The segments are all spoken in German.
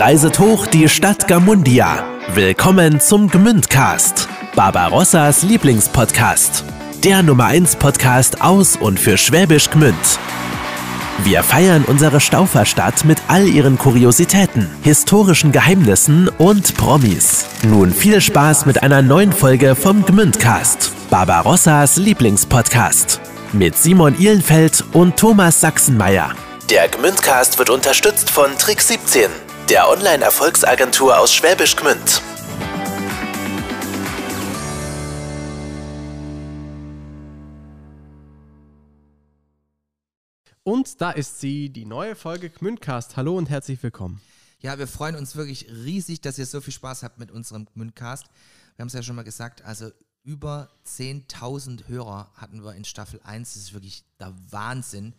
reiset hoch die Stadt Gamundia. Willkommen zum Gmündcast, Barbarossas Lieblingspodcast. Der Nummer 1 Podcast aus und für Schwäbisch Gmünd. Wir feiern unsere Stauferstadt mit all ihren Kuriositäten, historischen Geheimnissen und Promis. Nun viel Spaß mit einer neuen Folge vom Gmündcast, Barbarossas Lieblingspodcast. Mit Simon Ihlenfeld und Thomas Sachsenmeier. Der Gmündcast wird unterstützt von Trick 17, der Online-Erfolgsagentur aus Schwäbisch Gmünd. Und da ist sie, die neue Folge Gmündcast. Hallo und herzlich willkommen. Ja, wir freuen uns wirklich riesig, dass ihr so viel Spaß habt mit unserem Gmündcast. Wir haben es ja schon mal gesagt, also über 10.000 Hörer hatten wir in Staffel 1. Das ist wirklich der Wahnsinn.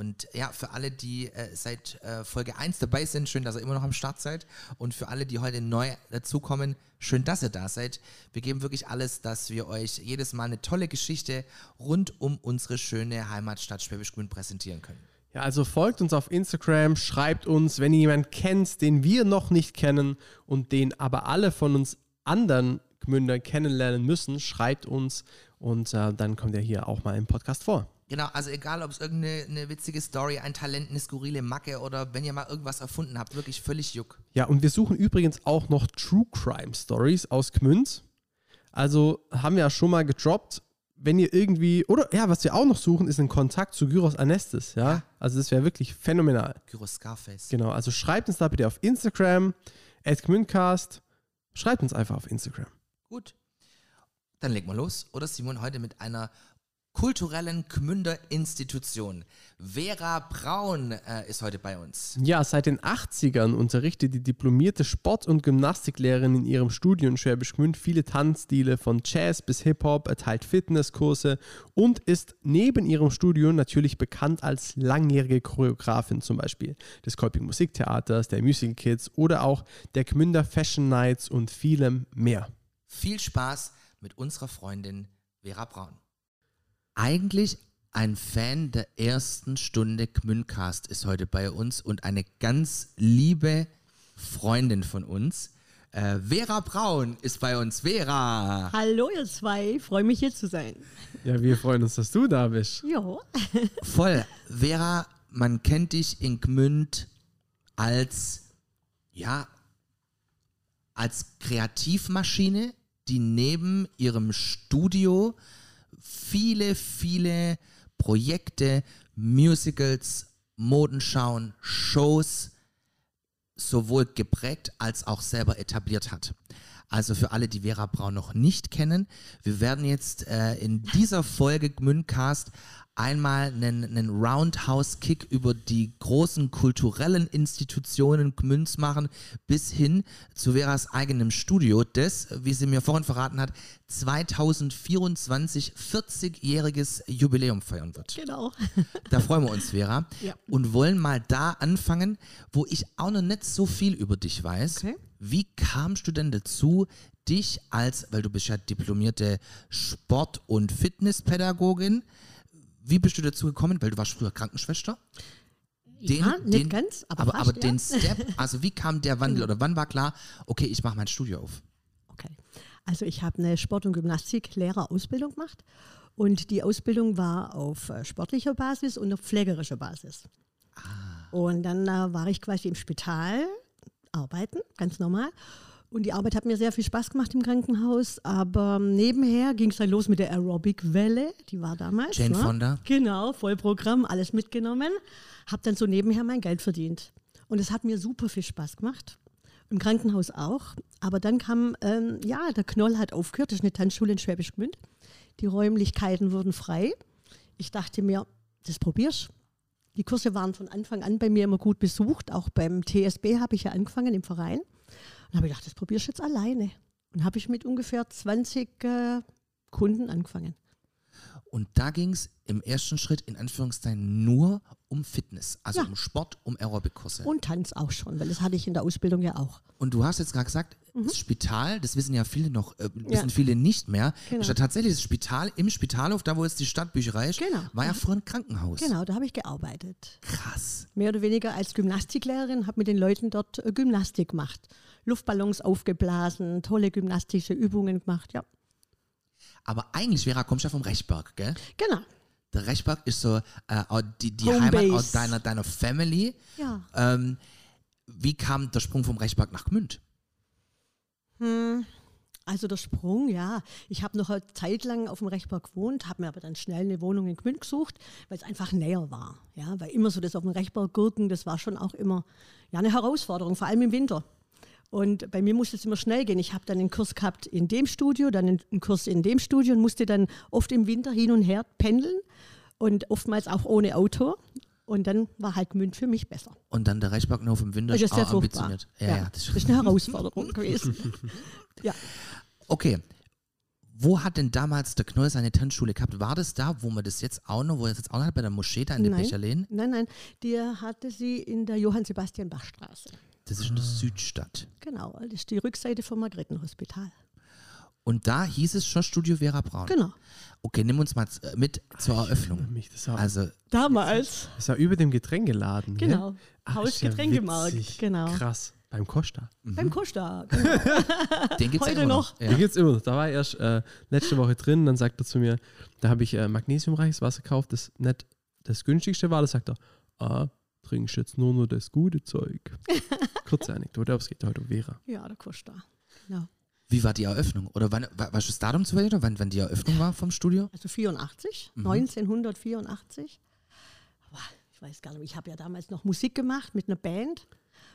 Und ja, für alle, die äh, seit äh, Folge 1 dabei sind, schön, dass ihr immer noch am Start seid. Und für alle, die heute neu dazukommen, schön, dass ihr da seid. Wir geben wirklich alles, dass wir euch jedes Mal eine tolle Geschichte rund um unsere schöne Heimatstadt Schwäbisch Gmünd präsentieren können. Ja, also folgt uns auf Instagram, schreibt uns, wenn ihr jemanden kennt, den wir noch nicht kennen und den aber alle von uns anderen Gmünder kennenlernen müssen, schreibt uns und äh, dann kommt er hier auch mal im Podcast vor. Genau, also egal, ob es irgendeine witzige Story, ein Talent, eine skurrile Macke oder wenn ihr mal irgendwas erfunden habt, wirklich völlig juck. Ja, und wir suchen übrigens auch noch True Crime Stories aus Gmünd. Also haben wir ja schon mal gedroppt, wenn ihr irgendwie, oder ja, was wir auch noch suchen, ist ein Kontakt zu Gyros Anestis, ja. ja. Also das wäre wirklich phänomenal. Gyros Scarface. Genau, also schreibt uns da bitte auf Instagram, at Gmündcast. Schreibt uns einfach auf Instagram. Gut. Dann legen wir los, oder Simon, heute mit einer kulturellen Gmünder Institution. Vera Braun äh, ist heute bei uns. Ja, seit den 80ern unterrichtet die diplomierte Sport- und Gymnastiklehrerin in ihrem Studium in Schwäbisch Gmünd viele Tanzstile von Jazz bis Hip-Hop, erteilt Fitnesskurse und ist neben ihrem Studium natürlich bekannt als langjährige Choreografin zum Beispiel des Kolping Musiktheaters, der Musical Kids oder auch der Gmünder Fashion Nights und vielem mehr. Viel Spaß mit unserer Freundin Vera Braun eigentlich ein Fan der ersten Stunde Gmündcast ist heute bei uns und eine ganz liebe Freundin von uns. Äh, Vera Braun ist bei uns. Vera! Hallo ihr zwei, freue mich hier zu sein. Ja, wir freuen uns, dass du da bist. Ja. Voll. Vera, man kennt dich in Gmünd als, ja, als Kreativmaschine, die neben ihrem Studio viele, viele Projekte, Musicals, Modenschauen, Shows sowohl geprägt als auch selber etabliert hat. Also für alle, die Vera Braun noch nicht kennen, wir werden jetzt äh, in dieser Folge Gmündcast einmal einen, einen Roundhouse-Kick über die großen kulturellen Institutionen Gmünz machen, bis hin zu Veras eigenem Studio, das, wie sie mir vorhin verraten hat, 2024 40-jähriges Jubiläum feiern wird. Genau. Da freuen wir uns, Vera. Ja. Und wollen mal da anfangen, wo ich auch noch nicht so viel über dich weiß. Okay. Wie kamst du denn dazu, dich als, weil du bist ja diplomierte Sport- und Fitnesspädagogin, wie bist du dazu gekommen? Weil du warst früher Krankenschwester. Den, ja, nicht den, ganz, aber, aber, aber ja. den Step, also wie kam der Wandel oder wann war klar, okay, ich mache mein Studio auf? Okay, also ich habe eine Sport- und Gymnastiklehrerausbildung gemacht und die Ausbildung war auf äh, sportlicher Basis und auf pflegerischer Basis. Ah. Und dann äh, war ich quasi im Spital arbeiten, ganz normal. Und die Arbeit hat mir sehr viel Spaß gemacht im Krankenhaus. Aber nebenher ging es dann los mit der Aerobic-Welle. Die war damals. Jane ne? Fonda. Genau, Vollprogramm, alles mitgenommen. Hab dann so nebenher mein Geld verdient. Und es hat mir super viel Spaß gemacht. Im Krankenhaus auch. Aber dann kam, ähm, ja, der Knoll hat aufgehört. Das ist eine Tanzschule in Schwäbisch Gmünd. Die Räumlichkeiten wurden frei. Ich dachte mir, das probierst Die Kurse waren von Anfang an bei mir immer gut besucht. Auch beim TSB habe ich ja angefangen im Verein. Und habe ich gedacht, das probierst du jetzt alleine. Und habe ich mit ungefähr 20 äh, Kunden angefangen. Und da ging es im ersten Schritt in Anführungszeichen nur um Fitness, also Ja. um Sport, um Aerobic-Kurse. Und Tanz auch schon, weil das hatte ich in der Ausbildung ja auch. Und du hast jetzt gerade gesagt, das Spital, das wissen ja viele noch, äh, wissen Mhm. Ja. viele nicht mehr. Genau. Statt tatsächlich das Spital im Spitalhof, da wo jetzt die Stadtbücherei ist, Genau. war ja früher ein Krankenhaus. Genau, da habe ich gearbeitet. Krass. Mehr oder weniger als Gymnastiklehrerin, habe mit den Leuten dort äh, Gymnastik gemacht. Luftballons aufgeblasen, tolle gymnastische Übungen gemacht, ja. Aber eigentlich, Vera, kommst du ja vom Rechberg, gell? Genau. Der Rechberg ist so äh, die, die Heimat deiner, deiner Family. Ja. Ähm, wie kam der Sprung vom Rechberg nach Gmünd? Also der Sprung, ja. Ich habe noch eine Zeit lang auf dem Rechberg gewohnt, habe mir aber dann schnell eine Wohnung in Gmünd gesucht, weil es einfach näher war. Ja, weil immer so das auf dem Rechberg Gurken, das war schon auch immer ja, eine Herausforderung, vor allem im Winter. Und bei mir musste es immer schnell gehen. Ich habe dann einen Kurs gehabt in dem Studio, dann einen Kurs in dem Studio und musste dann oft im Winter hin und her pendeln und oftmals auch ohne Auto. Und dann war halt Gmünd für mich besser. Und dann der noch im Winter Das ist sehr furchtbar. ambitioniert. Ja, ja, das das ist eine Herausforderung gewesen. Ja. Okay. Wo hat denn damals der Knoll seine Tanzschule gehabt? War das da, wo man das jetzt auch noch, wo er jetzt auch noch hat, bei der Moschee da in der Nein, Becherlehn? nein, nein, der hatte sie in der Johann-Sebastian-Bach-Straße. Das ist in der Südstadt. Genau, das ist die Rückseite vom Margrethenhospital. Und da hieß es schon Studio Vera Braun. Genau. Okay, nimm uns mal äh, mit zur Eröffnung. Mich, das war, Also, Damals. das war über dem Getränkeladen. Genau. Ach, ja Hausgetränkemarkt. witzig. genau. Krass. Beim Costa. Beim Costa. Genau. den gibt's ja Heute immer noch. Den Ja. gibt's immer noch. Da war ich erst äh, letzte Woche drin, dann sagt er zu mir, da habe ich äh, magnesiumreiches Wasser gekauft, das nicht das günstigste war. Da sagt er, ah, trinkst jetzt nur noch das gute Zeug. Kurze Anekdote, aber es geht heute um Vera. Ja, der Costa. Genau. Wie war die Eröffnung? Oder wann, wa- weißt du das Datum zu oder wann, wann die Eröffnung war vom Studio? Also 84, Mhm. 1984. Boah, Ich weiß gar nicht, ich habe ja damals noch Musik gemacht mit einer Band.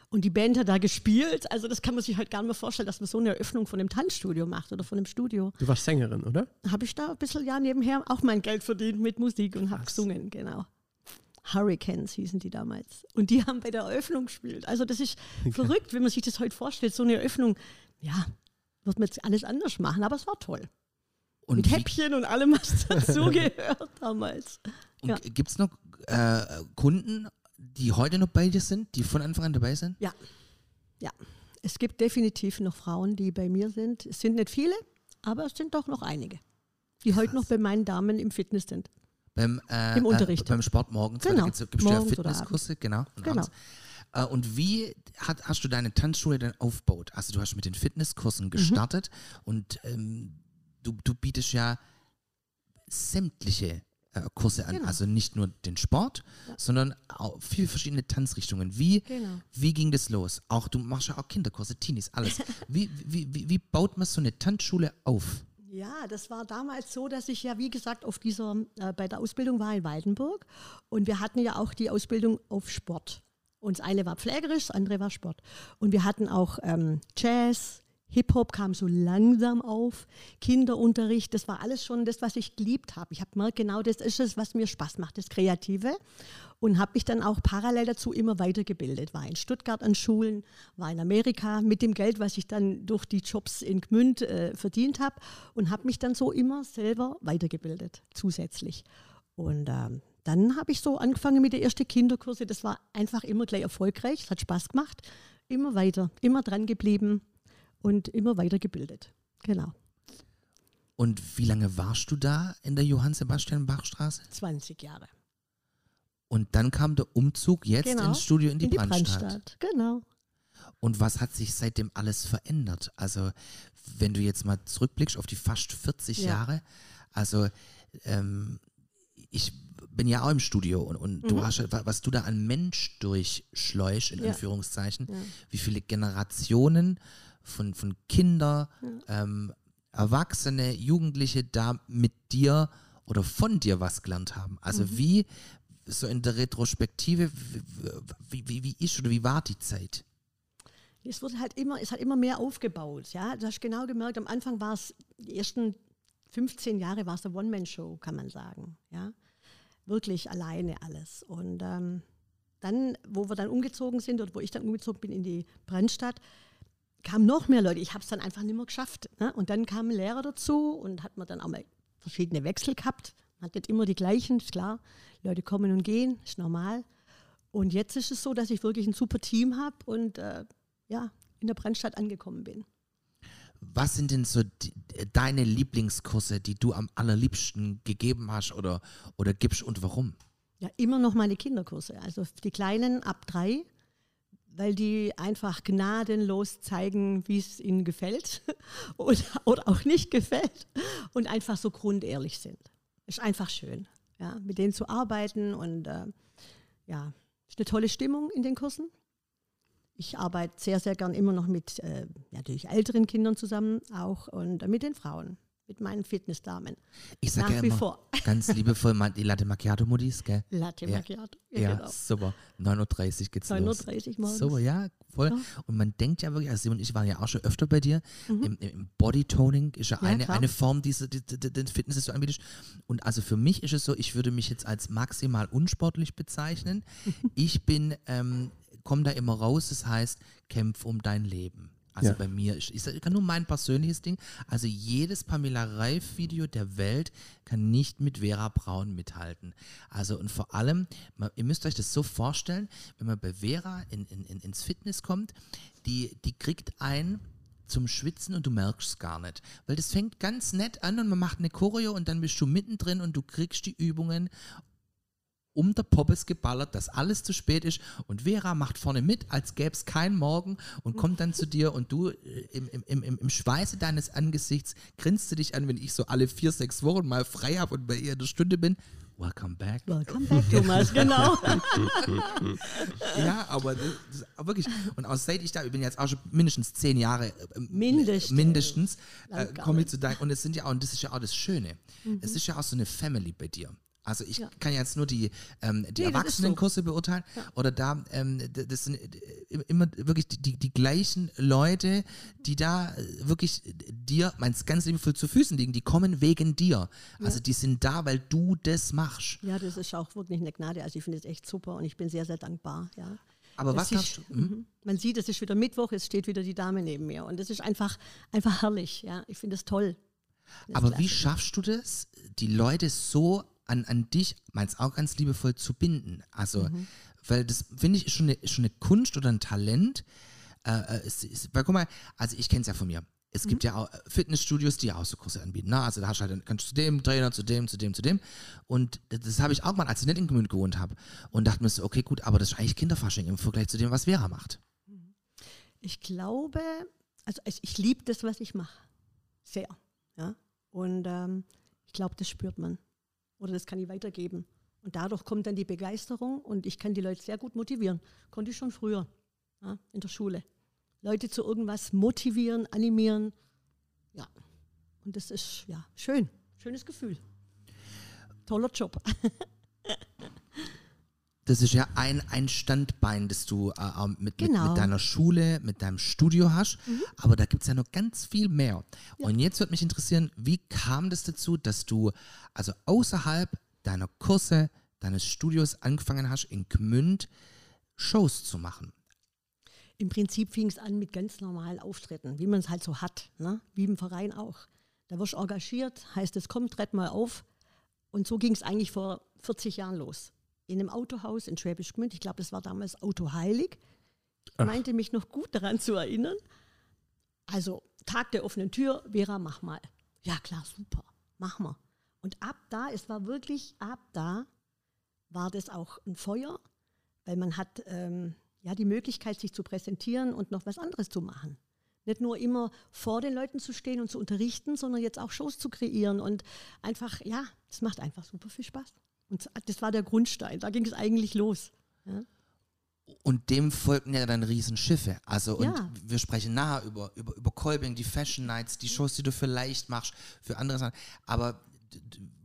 Und die Band hat da gespielt. Also das kann man sich halt gar nicht mehr vorstellen, dass man so eine Eröffnung von einem Tanzstudio macht oder von einem Studio. Du warst Sängerin, oder? habe ich da ein bisschen ja nebenher auch mein Geld verdient mit Musik und habe gesungen, genau. Hurricanes hießen die damals. Und die haben bei der Eröffnung gespielt. Also das ist verrückt, wenn man sich das heute vorstellt. So eine Eröffnung, ja, wird man jetzt alles anders machen, aber es war toll. Und, Mit Häppchen und allem, was dazugehört damals. und ja. gibt es noch äh, Kunden, die heute noch bei dir sind, die von Anfang an dabei sind? Ja, ja. Es gibt definitiv noch Frauen, die bei mir sind. Es sind nicht viele, aber es sind doch noch einige, die heute noch bei meinen Damen im Fitness sind. Beim, äh, Im Unterricht. Äh, beim Sport morgens. Genau. Gibt's, gibt's ja Fitnesskurse, genau. Und, Genau. Äh, und wie hat, hast du deine Tanzschule denn aufgebaut? Also du hast mit den Mhm. Fitnesskursen gestartet und ähm, du, du bietest ja sämtliche äh, Kurse an. Genau. Also nicht nur den Sport, sondern auch viele verschiedene Tanzrichtungen. Wie, Genau. wie ging das los? Auch du machst ja auch Kinderkurse, Teenies, alles. Wie, wie, wie, wie baut man so eine Tanzschule auf? Ja, das war damals so, dass ich ja, wie gesagt, auf dieser, äh, bei der Ausbildung war in Waldenburg und wir hatten ja auch die Ausbildung auf Sport. Und das eine war pflegerisch, das andere war Sport. Und wir hatten auch ähm, Jazz, Hip-Hop kam so langsam auf, Kinderunterricht, das war alles schon das, was ich geliebt habe. Ich habe gemerkt, genau das ist es, was mir Spaß macht, das Kreative. Und habe mich dann auch parallel dazu immer weitergebildet. War in Stuttgart an Schulen, war in Amerika mit dem Geld, was ich dann durch die Jobs in Gmünd äh, verdient habe und habe mich dann so immer selber weitergebildet, zusätzlich. Und ähm, dann habe ich so angefangen mit den ersten Kinderkurse. Das war einfach immer gleich erfolgreich. Es hat Spaß gemacht. Immer weiter, immer dran geblieben und immer weitergebildet. Genau. Und wie lange warst du da in der Johann-Sebastian-Bach-Straße? 20 Jahre. Und dann kam der Umzug jetzt Genau. ins Studio in die, Brandstadt. Brandstadt. Genau. Und was hat sich seitdem alles verändert? Also, wenn du jetzt mal zurückblickst auf die fast 40 Ja. Jahre, also ähm, ich bin ja auch im Studio und, und du hast, was du da an Mensch durchschleuchst, in Mhm. Ja. Anführungszeichen, Ja. wie viele Generationen von, von Kinder, ähm, Erwachsene, Jugendliche da mit dir oder von dir was gelernt haben. Also Mhm. wie, so in der Retrospektive, wie, wie, wie ist oder wie war die Zeit? Es wurde halt immer, es hat immer mehr aufgebaut. Ja, du hast genau gemerkt, am Anfang war es, die ersten 15 Jahre war es eine One-Man-Show, kann man sagen. Ja, wirklich alleine alles. Und ähm, dann, wo wir dann umgezogen sind oder wo ich dann umgezogen bin in die Brandstadt, kamen noch mehr Leute. Ich habe es dann einfach nicht mehr geschafft. Ne? Und dann kamen Lehrer dazu und hat man dann auch mal verschiedene Wechsel gehabt. Man hat nicht immer die gleichen, ist klar. Leute kommen und gehen, ist normal. Und jetzt ist es so, dass ich wirklich ein super Team habe und äh, ja, in der Brennstadt angekommen bin. Was sind denn so die, deine Lieblingskurse, die du am allerliebsten gegeben hast oder, oder gibst und warum? Ja, immer noch meine Kinderkurse. Also die Kleinen ab drei, weil die einfach gnadenlos zeigen, wie es ihnen gefällt oder, oder auch nicht gefällt und einfach so grundehrlich sind. Ist einfach schön, ja, mit denen zu arbeiten und äh, ja, ist eine tolle Stimmung in den Kursen. Ich arbeite sehr, sehr gern immer noch mit äh, natürlich älteren Kindern zusammen auch und mit den Frauen, mit meinen Fitnessdamen. Ich sage ja immer vor. ganz liebevoll die Latte Macchiato Mudis, gell? Latte Ja. Macchiato. Ja, genau. super. 9.30 Uhr geht's los. 9.30 Uhr morgens. Super, ja, voll. Ja. Und man denkt ja wirklich, also Simon und ich waren ja auch schon öfter bei dir. Im, im- im Bodytoning ist ja, Mhm. Ja, eine, klar. eine Form, diese, die, die, den Fitness, das du anbietest. Und also für mich ist es so, ich würde mich jetzt als maximal unsportlich bezeichnen. ich bin, ähm, komme da immer raus, das heißt, kämpf um dein Leben. Also Ja. bei mir, ich, ich kann nur mein persönliches Ding. Also jedes Pamela Reif-Video der Welt kann nicht mit Vera Braun mithalten. Also und vor allem, man, ihr müsst euch das so vorstellen, wenn man bei Vera in, in, in, ins Fitness kommt, die, die kriegt ein zum Schwitzen und du merkst es gar nicht. Weil das fängt ganz nett an und man macht eine Choreo und dann bist du mittendrin und du kriegst die Übungen um der Poppes geballert, dass alles zu spät ist und Vera macht vorne mit, als gäbe es keinen Morgen und kommt dann zu dir und du äh, im, im, im, im- Schweiße deines Angesichts grinst du dich an, wenn ich so alle vier, sechs Wochen mal frei habe und bei ihr in der Stunde bin. Welcome back. Welcome back, Thomas, genau. Ja, aber das, das, wirklich. Und auch seit ich da, ich bin jetzt auch schon mindestens zehn Jahre, äh, Mindestens. mindestens äh, komme ich zu deinem, und es sind ja auch, und das ist ja auch das Schöne, es ist ja auch so eine Family bei dir. Also ich Ja. kann jetzt nur die, ähm, die Nee, ist so. Erwachsenenkurse beurteilen oder da, ähm, das sind äh, immer wirklich die, die, die gleichen Leute, die da äh, wirklich dir, meinst ganz liebevoll zu Füßen liegen, die kommen wegen dir. Also die sind da, weil du das machst. Ja, das ist auch wirklich eine Gnade. Also ich finde es echt super und ich bin sehr, sehr dankbar. Ja. Aber Das was ist, du? Hm? mhm. Man sieht, es ist wieder Mittwoch, es steht wieder die Dame neben mir und das ist einfach, einfach herrlich. Ja. Ich finde es toll. Das Aber wie schaffst du das, die Leute so an, an dich, meinst auch ganz liebevoll, zu binden? Also, Mhm. weil das finde ich ist schon eine, schon eine Kunst oder ein Talent. Äh, äh, es, ist, weil guck mal, also ich kenne es ja von mir. Es gibt Mhm. ja auch äh, Fitnessstudios, die auch so Kurse anbieten. Ne? Also da hast du halt, kannst du zu dem Trainer, zu dem, zu dem, zu dem. Und das, habe ich auch mal, als ich nicht in Gmünd gewohnt habe. Und dachte mir so, okay, gut, aber das ist eigentlich Kinderfasching im Vergleich zu dem, was Vera macht. Ich glaube, also ich, ich liebe das, was ich mache. Sehr. Ja. Und ähm, ich glaube, das spürt man. Oder das kann ich weitergeben. Und dadurch kommt dann die Begeisterung und ich kann die Leute sehr gut motivieren. Konnte ich schon früher ja, in der Schule. Leute zu irgendwas motivieren, animieren. Ja. Und das ist ja schön. Schönes Gefühl. Toller Job. Das ist ja ein, ein Standbein, das du äh, mit, mit, Genau. mit deiner Schule, mit deinem Studio hast. Aber da gibt es ja noch ganz viel mehr. Und jetzt würde mich interessieren, wie kam das dazu, dass du also außerhalb deiner Kurse, deines Studios angefangen hast, in Gmünd Shows zu machen? Im Prinzip fing es an mit ganz normalen Auftritten, wie man es halt so hat, ne? wie im Verein auch. Da wirst du engagiert, heißt es, komm, tritt mal auf. Und so ging es eigentlich vor 40 Jahren los. In einem Autohaus in Schwäbisch Gmünd, ich glaube, das war damals Auto Heilig. Ich meinte mich noch gut daran zu erinnern. Also, Tag der offenen Tür, Vera, mach mal. Ja, klar, super, mach mal. Und ab da, es war wirklich ab da, war das auch ein Feuer, weil man hat ähm, ja die Möglichkeit, sich zu präsentieren und noch was anderes zu machen. Nicht nur immer vor den Leuten zu stehen und zu unterrichten, sondern jetzt auch Shows zu kreieren und einfach, ja, das macht einfach super viel Spaß. Und das war der Grundstein, da ging es eigentlich los. Ja. Und dem folgten ja dann Riesenschiffe. Also, und Ja. wir sprechen nachher über, über, über Kolbing, die Fashion Nights, die Shows, die du vielleicht machst, für andere Sachen. Aber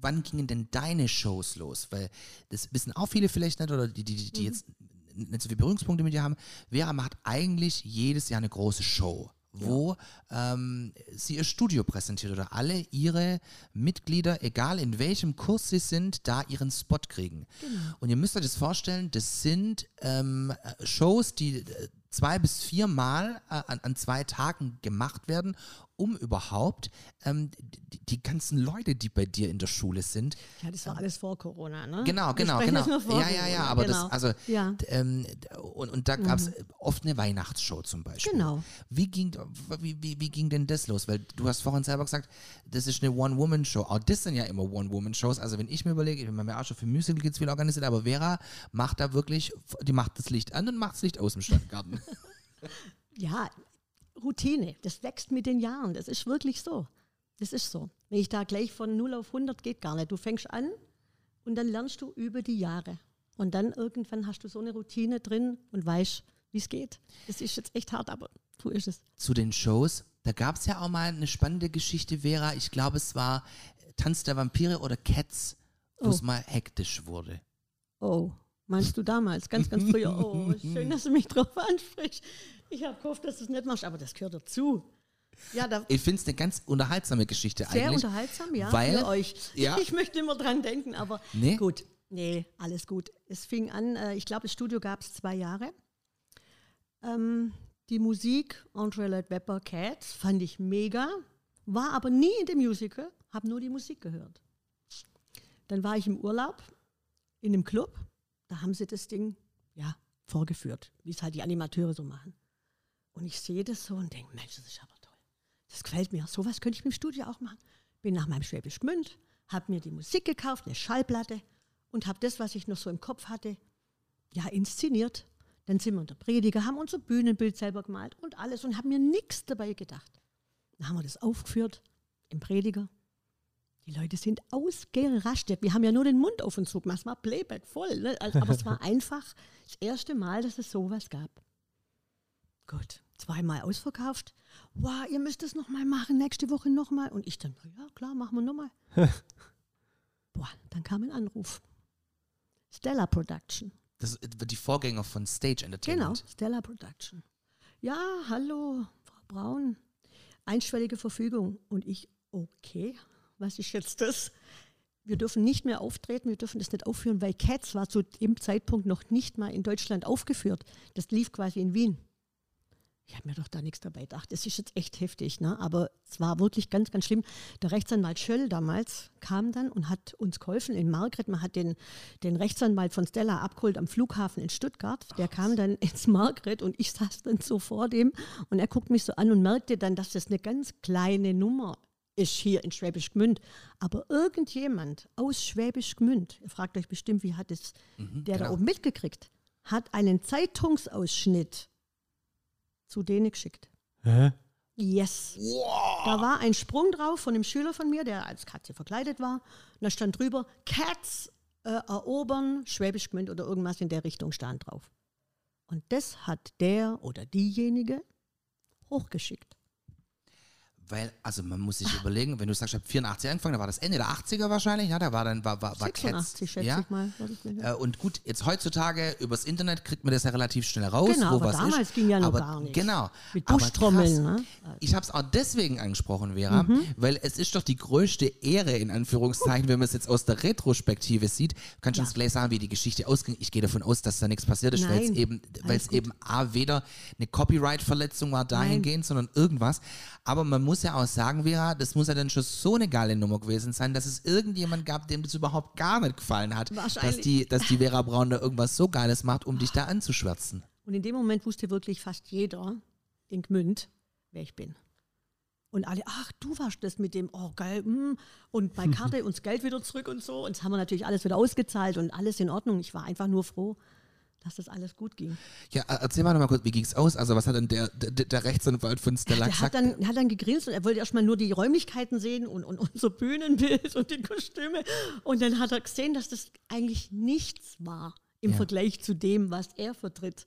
wann gingen denn deine Shows los? Weil das wissen auch viele vielleicht nicht, oder die, die, die, die jetzt nicht so viele Berührungspunkte mit dir haben. Vera macht eigentlich jedes Jahr eine große Show. Wo ähm, sie ihr Studio präsentiert oder alle ihre Mitglieder, egal in welchem Kurs sie sind, da ihren Spot kriegen. Und ihr müsst euch das vorstellen, das sind ähm, äh, Shows, die äh, zwei bis viermal äh, an, an zwei Tagen gemacht werden um überhaupt ähm, die, die ganzen Leute, die bei dir in der Schule sind, Ja, das war alles vor Corona, ne? Genau, genau, genau. Ja, ja, ja, Corona, aber genau. das, also, Ja. Mhm. ähm, und, und da gab es oft eine Weihnachtsshow zum Beispiel. Genau. Wie ging, wie, wie, wie ging denn das los? Weil du hast vorhin selber gesagt, das ist eine One-Woman-Show. Auch das sind ja immer One-Woman-Shows. Also wenn ich mir überlege, ich habe mir auch schon für Musical Kids viel organisiert, aber Vera macht da wirklich, die macht das Licht an und macht das Licht aus im Stadtgarten. Ja, Routine, das wächst mit den Jahren. Das ist wirklich so. Das ist so. Wenn ich da gleich von 0 auf 100 geht gar nicht. Du fängst an und dann lernst du über die Jahre. Und dann irgendwann hast du so eine Routine drin und weißt, wie es geht. Das ist jetzt echt hart, aber so ist es. Zu den Shows, da gab es ja auch mal eine spannende Geschichte, Vera. Ich glaube, es war Tanz der Vampire oder Cats, wo es Oh. mal hektisch wurde. Oh, meinst du damals, ganz, ganz früher? Oh, schön, dass du mich drauf ansprichst. Ich habe gehofft, dass du es nicht machst, aber das gehört dazu. Ja, da, Ich finde es eine ganz unterhaltsame Geschichte Sehr eigentlich. unterhaltsam, ja, weil- für euch. Ja. Ich möchte immer dran denken, aber Nee? gut. Nee, alles gut. Es fing an, äh, ich glaube, das Studio gab es zwei Jahre. Ähm, die Musik, Andre Lloyd Webber, Cats, fand ich mega, war aber nie in dem Musical, habe nur die Musik gehört. Dann war ich im Urlaub in einem Club, da haben sie das Ding ja, vorgeführt, wie es halt die Animateure so machen. Und ich sehe das so und denke, Mensch, das ist aber toll. Das gefällt mir. Sowas könnte ich mit dem Studio auch machen. Bin nach meinem Schwäbisch Gmünd, habe mir die Musik gekauft, eine Schallplatte und habe das, was ich noch so im Kopf hatte, ja, inszeniert. Dann sind wir in der Prediger, haben unser Bühnenbild selber gemalt und alles und haben mir nichts dabei gedacht. Dann haben wir das aufgeführt im Prediger. Die Leute sind ausgerastet. Wir haben ja nur den Mund auf uns zugemacht. Es war Playback voll. Ne? Also, aber es war einfach das erste Mal, dass es sowas gab. Gut, zweimal ausverkauft. Wow, ihr müsst es nochmal machen, nächste Woche nochmal. Und ich dann, ja klar, machen wir nochmal. Boah, dann kam ein Anruf. Stella Production. Das ist die Vorgänger von Stage Genau, Entertainment. Stella Production. Ja, hallo, Frau Braun. Einschwellige Verfügung. Und ich, okay, was ist jetzt das? Wir dürfen nicht mehr auftreten, wir dürfen das nicht aufführen, weil Cats war zu dem Zeitpunkt noch nicht mal in Deutschland aufgeführt. Das lief quasi in Wien. Ich habe mir doch da nichts dabei gedacht. Das ist jetzt echt heftig, ne? aber es war wirklich ganz, ganz schlimm. Der Rechtsanwalt Schöll damals kam dann und hat uns geholfen in Margret. Man hat den, den Rechtsanwalt von Stella abgeholt am Flughafen in Stuttgart. Der kam dann ins Margret und ich saß dann so vor dem und er guckt mich so an und merkte dann, dass das eine ganz kleine Nummer ist hier in Schwäbisch Gmünd. Aber irgendjemand aus Schwäbisch Gmünd, ihr fragt euch bestimmt, wie hat es der da genau. oben mitgekriegt, hat einen Zeitungsausschnitt zu denen geschickt. Hä? Yes. Da war ein Sprung drauf von einem Schüler von mir, der als Katze verkleidet war. Und da stand drüber, Cats äh, erobern, Schwäbisch Gmünd oder irgendwas in der Richtung stand drauf. Und das hat der oder diejenige hochgeschickt. Weil, also man muss sich überlegen, wenn du sagst, ich habe 84 angefangen, da war das Ende der 80er wahrscheinlich, ja, da war dann, war, war, war 86 Cats, schätze ja? ich mal. Äh, und gut, jetzt heutzutage übers Internet kriegt man das ja relativ schnell raus, Genau, wo aber was damals ist. ging ja noch aber, gar nicht. Genau. Mit Buschtrommeln, ne? Ich habe es auch deswegen angesprochen, Vera, Mhm. weil es ist doch die größte Ehre, in Anführungszeichen, wenn man es jetzt aus der Retrospektive sieht. Kannst du uns vielleicht sagen, wie die Geschichte ausging? Ich gehe davon aus, dass da nichts passiert ist, weil es Nein, eben, weil alles es gut. eben A, weder eine Copyright-Verletzung war dahingehend, sondern irgendwas. Aber man muss ja auch sagen, Vera, das muss ja dann schon so eine geile Nummer gewesen sein, dass es irgendjemand gab, dem das überhaupt gar nicht gefallen hat, dass die, dass die Vera Braun da irgendwas so Geiles macht, um dich da anzuschwärzen. Und in dem Moment wusste wirklich fast jeder in Gmünd, wer ich bin. Und alle, ach, du warst das mit dem, oh geil, mm. und bei Karte uns Geld wieder zurück und so. Und das haben wir natürlich alles wieder ausgezahlt und alles in Ordnung. Ich war einfach nur froh, dass das alles gut ging. Ja, äh, erzähl mal noch mal kurz, wie ging's aus? Also was hat denn der, der, der Rechtsanwalt von Stella Der hat gesagt? dann, hat dann gegrinst und er wollte erstmal nur die Räumlichkeiten sehen und, und unser Bühnenbild und die Kostüme. Und dann hat er gesehen, dass das eigentlich nichts war im Ja. Vergleich zu dem, was er vertritt.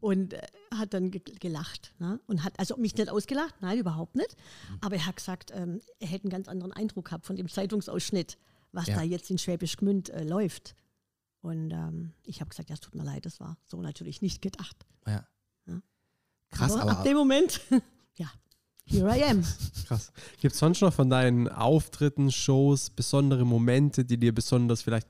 Und äh, hat dann ge gelacht. Ne? Und hat also mich nicht ausgelacht, nein, überhaupt nicht. Aber er hat gesagt, ähm, er hätte einen ganz anderen Eindruck gehabt von dem Zeitungsausschnitt, was Ja. da jetzt in Schwäbisch Gmünd äh, läuft. Und ähm, ich habe gesagt, ja, es tut mir leid, das war so natürlich nicht gedacht. Ja. Ja. Krass, aber, aber, ab dem Moment, ja, here I am. Krass. Gibt es sonst noch von deinen Auftritten, Shows, besondere Momente, die dir besonders vielleicht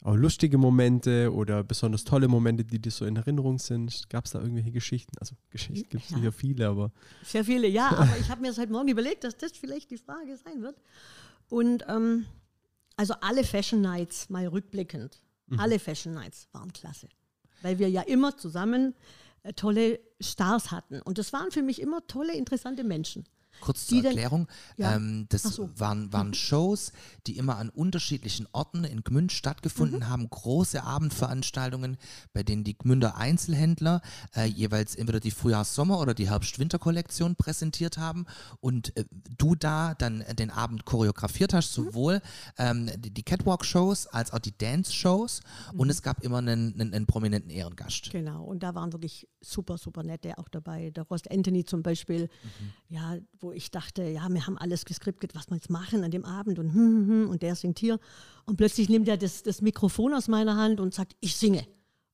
auch lustige Momente oder besonders tolle Momente, die dir so in Erinnerung sind? Gab es da irgendwelche Geschichten? Also Geschichten gibt es Ja. sicher viele, aber Sehr viele, ja, aber ich habe mir das heute Morgen überlegt, dass das vielleicht die Frage sein wird. Und ähm, also alle Fashion Nights, mal rückblickend, alle Fashion Nights waren klasse. Weil wir ja immer zusammen äh, tolle Stars hatten. Und das waren für mich immer tolle, interessante Menschen. Kurz Die zur Erklärung. Ja. Ähm, das so. waren, waren Shows, die immer an unterschiedlichen Orten in Gmünd stattgefunden Mhm. haben. Große Abendveranstaltungen, bei denen die Gmünder Einzelhändler äh, jeweils entweder die Frühjahrs-Sommer- oder die Herbst-Winter-Kollektion präsentiert haben und äh, du da dann den Abend choreografiert hast, Mhm. sowohl ähm, die, die Catwalk-Shows als auch die Dance-Shows. Mhm. Und es gab immer einen, einen, einen prominenten Ehrengast. Genau, und da waren wirklich super, super nette auch dabei. Der Rost Anthony zum Beispiel, ja, wo ich dachte, ja, wir haben alles geskriptet, was wir jetzt machen an dem Abend und, hm, hm, hm, und der singt hier. Und plötzlich nimmt er das, das Mikrofon aus meiner Hand und sagt, ich singe.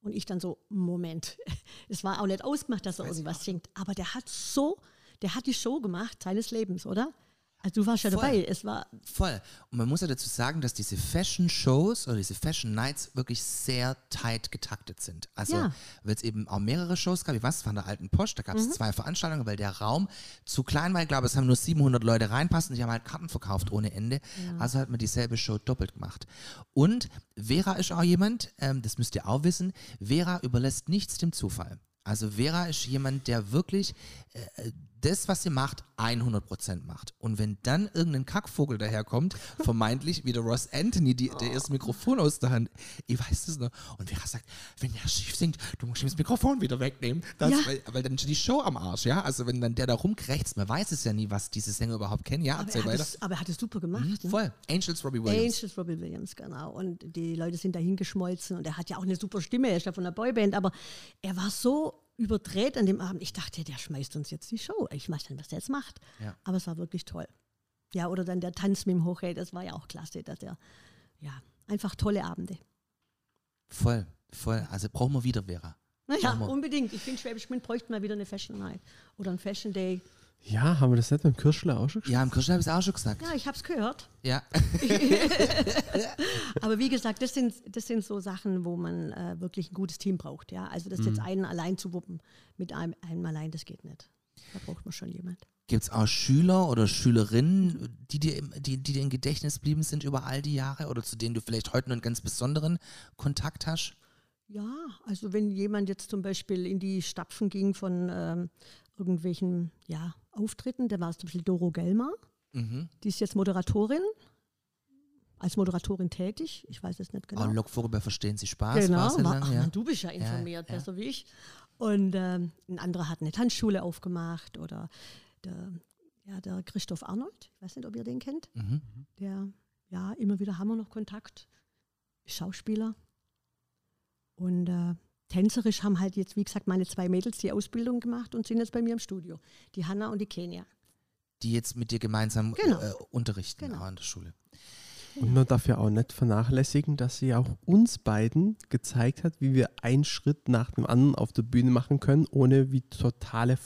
Und ich dann so, Moment, es war auch nicht ausgemacht, dass er irgendwas singt, aber der hat so, der hat die Show gemacht seines Lebens, oder? Also du warst ja Voll. dabei, es war, Voll. Und man muss ja dazu sagen, dass diese Fashion-Shows oder diese Fashion-Nights wirklich sehr tight getaktet sind. Also, Ja. weil es eben auch mehrere Shows gab, wie was von der Alten Post, da gab es zwei Veranstaltungen, weil der Raum zu klein war. Ich glaube, es haben nur 700 Leute reinpasst und die haben halt Karten verkauft ohne Ende. Also hat man dieselbe Show doppelt gemacht. Und Vera ist auch jemand, ähm, das müsst ihr auch wissen, Vera überlässt nichts dem Zufall. Also Vera ist jemand, der wirklich äh, das, was sie macht, 100% macht. Und wenn dann irgendein Kackvogel daherkommt, vermeintlich wie der Ross Anthony, die, der ihr das Mikrofon aus der Hand, ich weiß das noch, und Vera sagt, wenn der schief singt, du musst ihm das Mikrofon wieder wegnehmen, das, Ja. weil, weil dann ist die Show am Arsch, ja, also wenn dann der da rumkrächzt, man weiß es ja nie, was diese Sänger überhaupt kennen, ja, aber er, hat es, aber er hat es super gemacht. Mhm, ne? voll, Angels Robbie Williams. Angels Robbie Williams, genau. Und die Leute sind dahin geschmolzen und er hat ja auch eine super Stimme, er ist ja von der Boyband, aber er war so überdreht an dem Abend. Ich dachte, der schmeißt uns jetzt die Show. Ich weiß nicht, was der jetzt macht. Ja. Aber es war wirklich toll. Ja, oder dann der Tanz mit dem Hochheld, das war ja auch klasse, dass er, ja, einfach tolle Abende. Voll, voll, also brauchen wir wieder Vera. Naja, unbedingt. Ich finde, Schwäbisch Gmünd bräuchte mal wieder eine Fashion Night oder ein Fashion Day. Ja, haben wir das nicht beim Kirschler auch schon Ja, im Kirschler habe ich es auch schon gesagt. Ja, ich habe es gehört. Ja. Aber wie gesagt, das sind, das sind so Sachen, wo man äh, wirklich ein gutes Team braucht. Ja? Also das jetzt einen allein zu wuppen, mit einem, einem allein, das geht nicht. Da braucht man schon jemand. Gibt es auch Schüler oder Schülerinnen, die dir, im- die, die dir im Gedächtnis geblieben sind über all die Jahre oder zu denen du vielleicht heute noch einen ganz besonderen Kontakt hast? Ja, also wenn jemand jetzt zum Beispiel in die Stapfen ging von ähm, irgendwelchen ja, Auftritten, da war es zum Beispiel Doro Gelmer. Mhm. Die ist jetzt Moderatorin, als Moderatorin tätig. Ich weiß es nicht genau. Auch Lokvogel bei Verstehen Sie Spaß Genau, war, lang, ach, ja. Mann, du bist ja informiert, ja. besser wie ich. Und ähm, ein anderer hat eine Tanzschule aufgemacht oder der, ja, der Christoph Arnold, ich weiß nicht, ob ihr den kennt, Mhm. der, ja, immer wieder haben wir noch Kontakt, Schauspieler. Und äh, tänzerisch haben halt jetzt, wie gesagt, meine zwei Mädels die Ausbildung gemacht und sind jetzt bei mir im Studio. Die Hanna und die Kenia. Die jetzt mit dir gemeinsam Genau. äh, unterrichten Genau. auch in der Schule. Und man darf ja auch nicht vernachlässigen, dass sie auch uns beiden gezeigt hat, wie wir einen Schritt nach dem anderen auf der Bühne machen können, ohne wie totale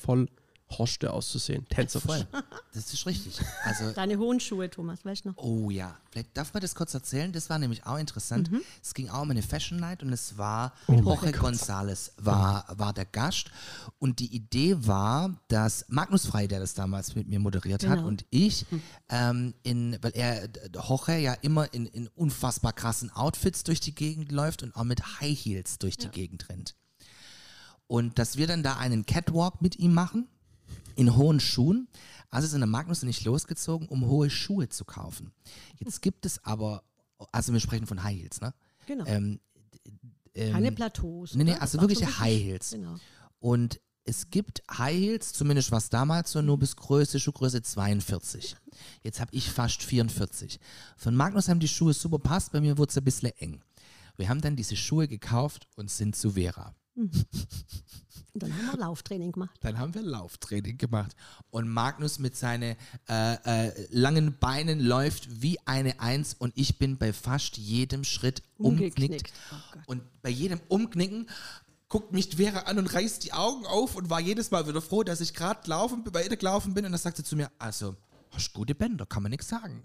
Vollhorste auszusehen. Tänzerisch. Voll. Das ist richtig. Also Deine hohen Schuhe, Thomas, weißt du noch? Oh ja, vielleicht darf man das kurz erzählen. Das war nämlich auch interessant. Mhm. Es ging auch um eine Fashion Night und es war Oh Jorge González war, war der Gast. Und die Idee war, dass Magnus Frey, der das damals mit mir moderiert hat, Genau. und ich, ähm, in, weil er, Jorge ja immer in, in unfassbar krassen Outfits durch die Gegend läuft und auch mit High Heels durch die Gegend rennt. Und dass wir dann da einen Catwalk mit ihm machen, in hohen Schuhen. Also sind der Magnus und ich losgezogen, um hohe Schuhe zu kaufen. Jetzt gibt es aber, also wir sprechen von High Heels, ne? Genau. Ähm, ähm, Keine Plateaus. nee, nee, also wirklich High Heels. Genau. Und es gibt High Heels, zumindest was damals so, nur bis Größe, Schuhgröße 42. Jetzt habe ich fast 44. Von Magnus haben die Schuhe super passt, bei mir wurde es ein bisschen eng. Wir haben dann diese Schuhe gekauft und sind zu Vera. Und dann haben wir Lauftraining gemacht. Dann haben wir Lauftraining gemacht. Und Magnus mit seinen äh, äh, langen Beinen läuft wie eine Eins und ich bin bei fast jedem Schritt umgeknickt. Oh und bei jedem Umknicken guckt mich Vera an und reißt die Augen auf und war jedes Mal wieder froh, dass ich gerade bei ihr gelaufen bin. Und dann sagte sie zu mir, also, hast gute Bänder, kann man nichts sagen.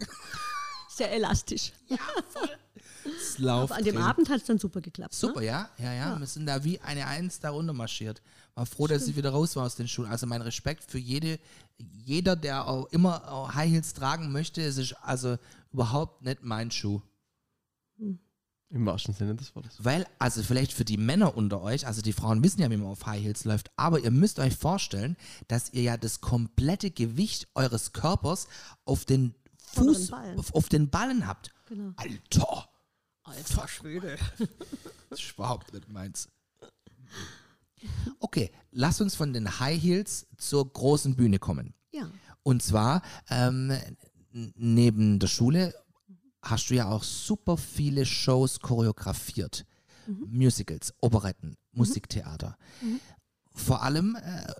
Sehr elastisch. Es läuft an dem drin. Abend hat es dann super geklappt. Super, Ne? ja? ja, ja, Wir sind da wie eine Eins da runter marschiert. War froh, dass ich wieder raus war aus den Schuhen. Also mein Respekt für jede, jeder, der auch immer auch High Heels tragen möchte. Es ist also überhaupt nicht mein Schuh. Im wahrsten Sinne des Wortes. Weil, also vielleicht für die Männer unter euch, also die Frauen wissen ja, wie man auf High Heels läuft, aber ihr müsst euch vorstellen, dass ihr ja das komplette Gewicht eures Körpers auf den Fuß, auf den Ballen habt. Genau. Alter, Alter Schwede. das ist überhaupt nicht meins. Okay, lass uns von den High Heels zur großen Bühne kommen. Ja. Und zwar ähm, neben der Schule hast du ja auch super viele Shows choreografiert. Musicals, Operetten, Musiktheater. Vor allem äh,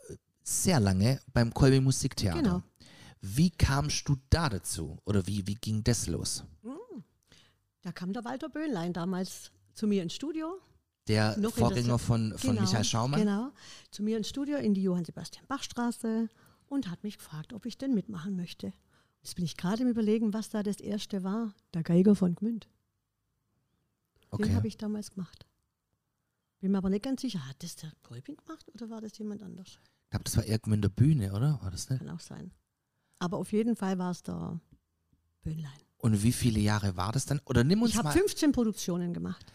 sehr lange beim Kolbing Musiktheater. Genau. Wie kamst du da dazu? Oder wie, wie ging das los? Da kam der Walter Böhnlein damals zu mir ins Studio. Der Noch Vorgänger von, von Genau, Michael Schaumann? Genau, zu mir ins Studio in die Johann Sebastian Bach Straße und hat mich gefragt, ob ich denn mitmachen möchte. Jetzt bin ich gerade im Überlegen, was da das erste war. Der Geiger von Gmünd. Den Okay. habe ich damals gemacht. Bin mir aber nicht ganz sicher, hat das der Kolping gemacht oder war das jemand anders? Ich glaube, das war irgendwo in der Bühne, oder? War das nicht? Kann auch sein. Aber auf jeden Fall war es der Böhnlein. Und wie viele Jahre war das dann? Oder nimm uns Ich habe mal, 15 Produktionen gemacht.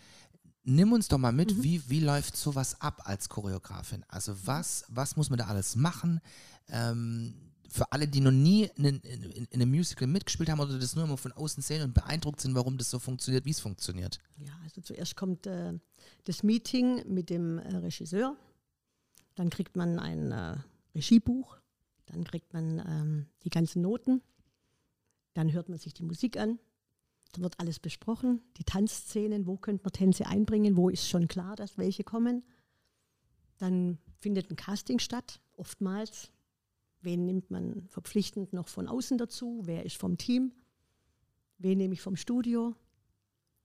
nimm uns doch mal mit, Mhm. wie, wie läuft sowas ab als Choreografin? Also was, was muss man da alles machen? Ähm, für alle, die noch nie in, in, in, in einem Musical mitgespielt haben oder das nur immer von außen sehen und beeindruckt sind, warum das so funktioniert, wie es funktioniert. Ja, also zuerst kommt äh, das Meeting mit dem äh, Regisseur, dann kriegt man ein äh, Regiebuch, dann kriegt man ähm, die ganzen Noten, dann hört man sich die Musik an, dann wird alles besprochen, die Tanzszenen, wo könnte man Tänze einbringen, wo ist schon klar, dass welche kommen. Dann findet ein Casting statt, oftmals. Wen nimmt man verpflichtend noch von außen dazu? Wer ist vom Team? Wen nehme ich vom Studio?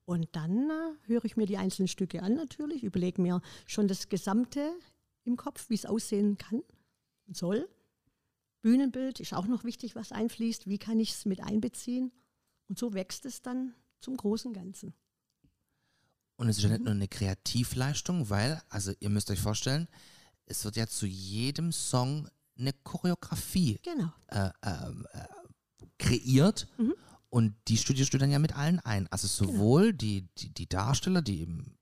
Und dann äh, höre ich mir die einzelnen Stücke an natürlich, überlege mir schon das Gesamte im Kopf, wie es aussehen kann und soll. Bühnenbild ist auch noch wichtig, was einfließt. Wie kann ich es mit einbeziehen? Und so wächst es dann zum großen Ganzen. Und es ist ja nicht nur eine Kreativleistung, weil, also ihr müsst euch vorstellen, es wird ja zu jedem Song eine Choreografie Genau. äh, ähm, äh, kreiert und die studierst du dann ja mit allen ein. Also sowohl die, die, die Darsteller, die eben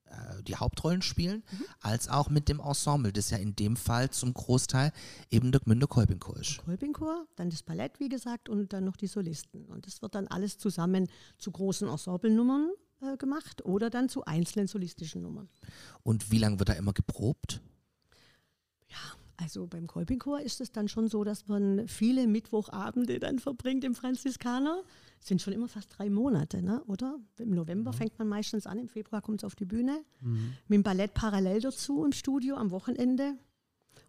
die Hauptrollen spielen, als auch mit dem Ensemble, das ja in dem Fall zum Großteil eben der Gmünder Kolpinko ist. Kolpingchor, dann das Ballett, wie gesagt, und dann noch die Solisten. Und das wird dann alles zusammen zu großen Ensemblenummern äh, gemacht oder dann zu einzelnen solistischen Nummern. Und wie lange wird da immer geprobt? Also beim Kolpingchor ist es dann schon so, dass man viele Mittwochabende dann verbringt im Franziskaner. Das sind schon immer fast drei Monate, ne? oder? Im November fängt man meistens an, im Februar kommt es auf die Bühne. Mit dem Ballett parallel dazu im Studio am Wochenende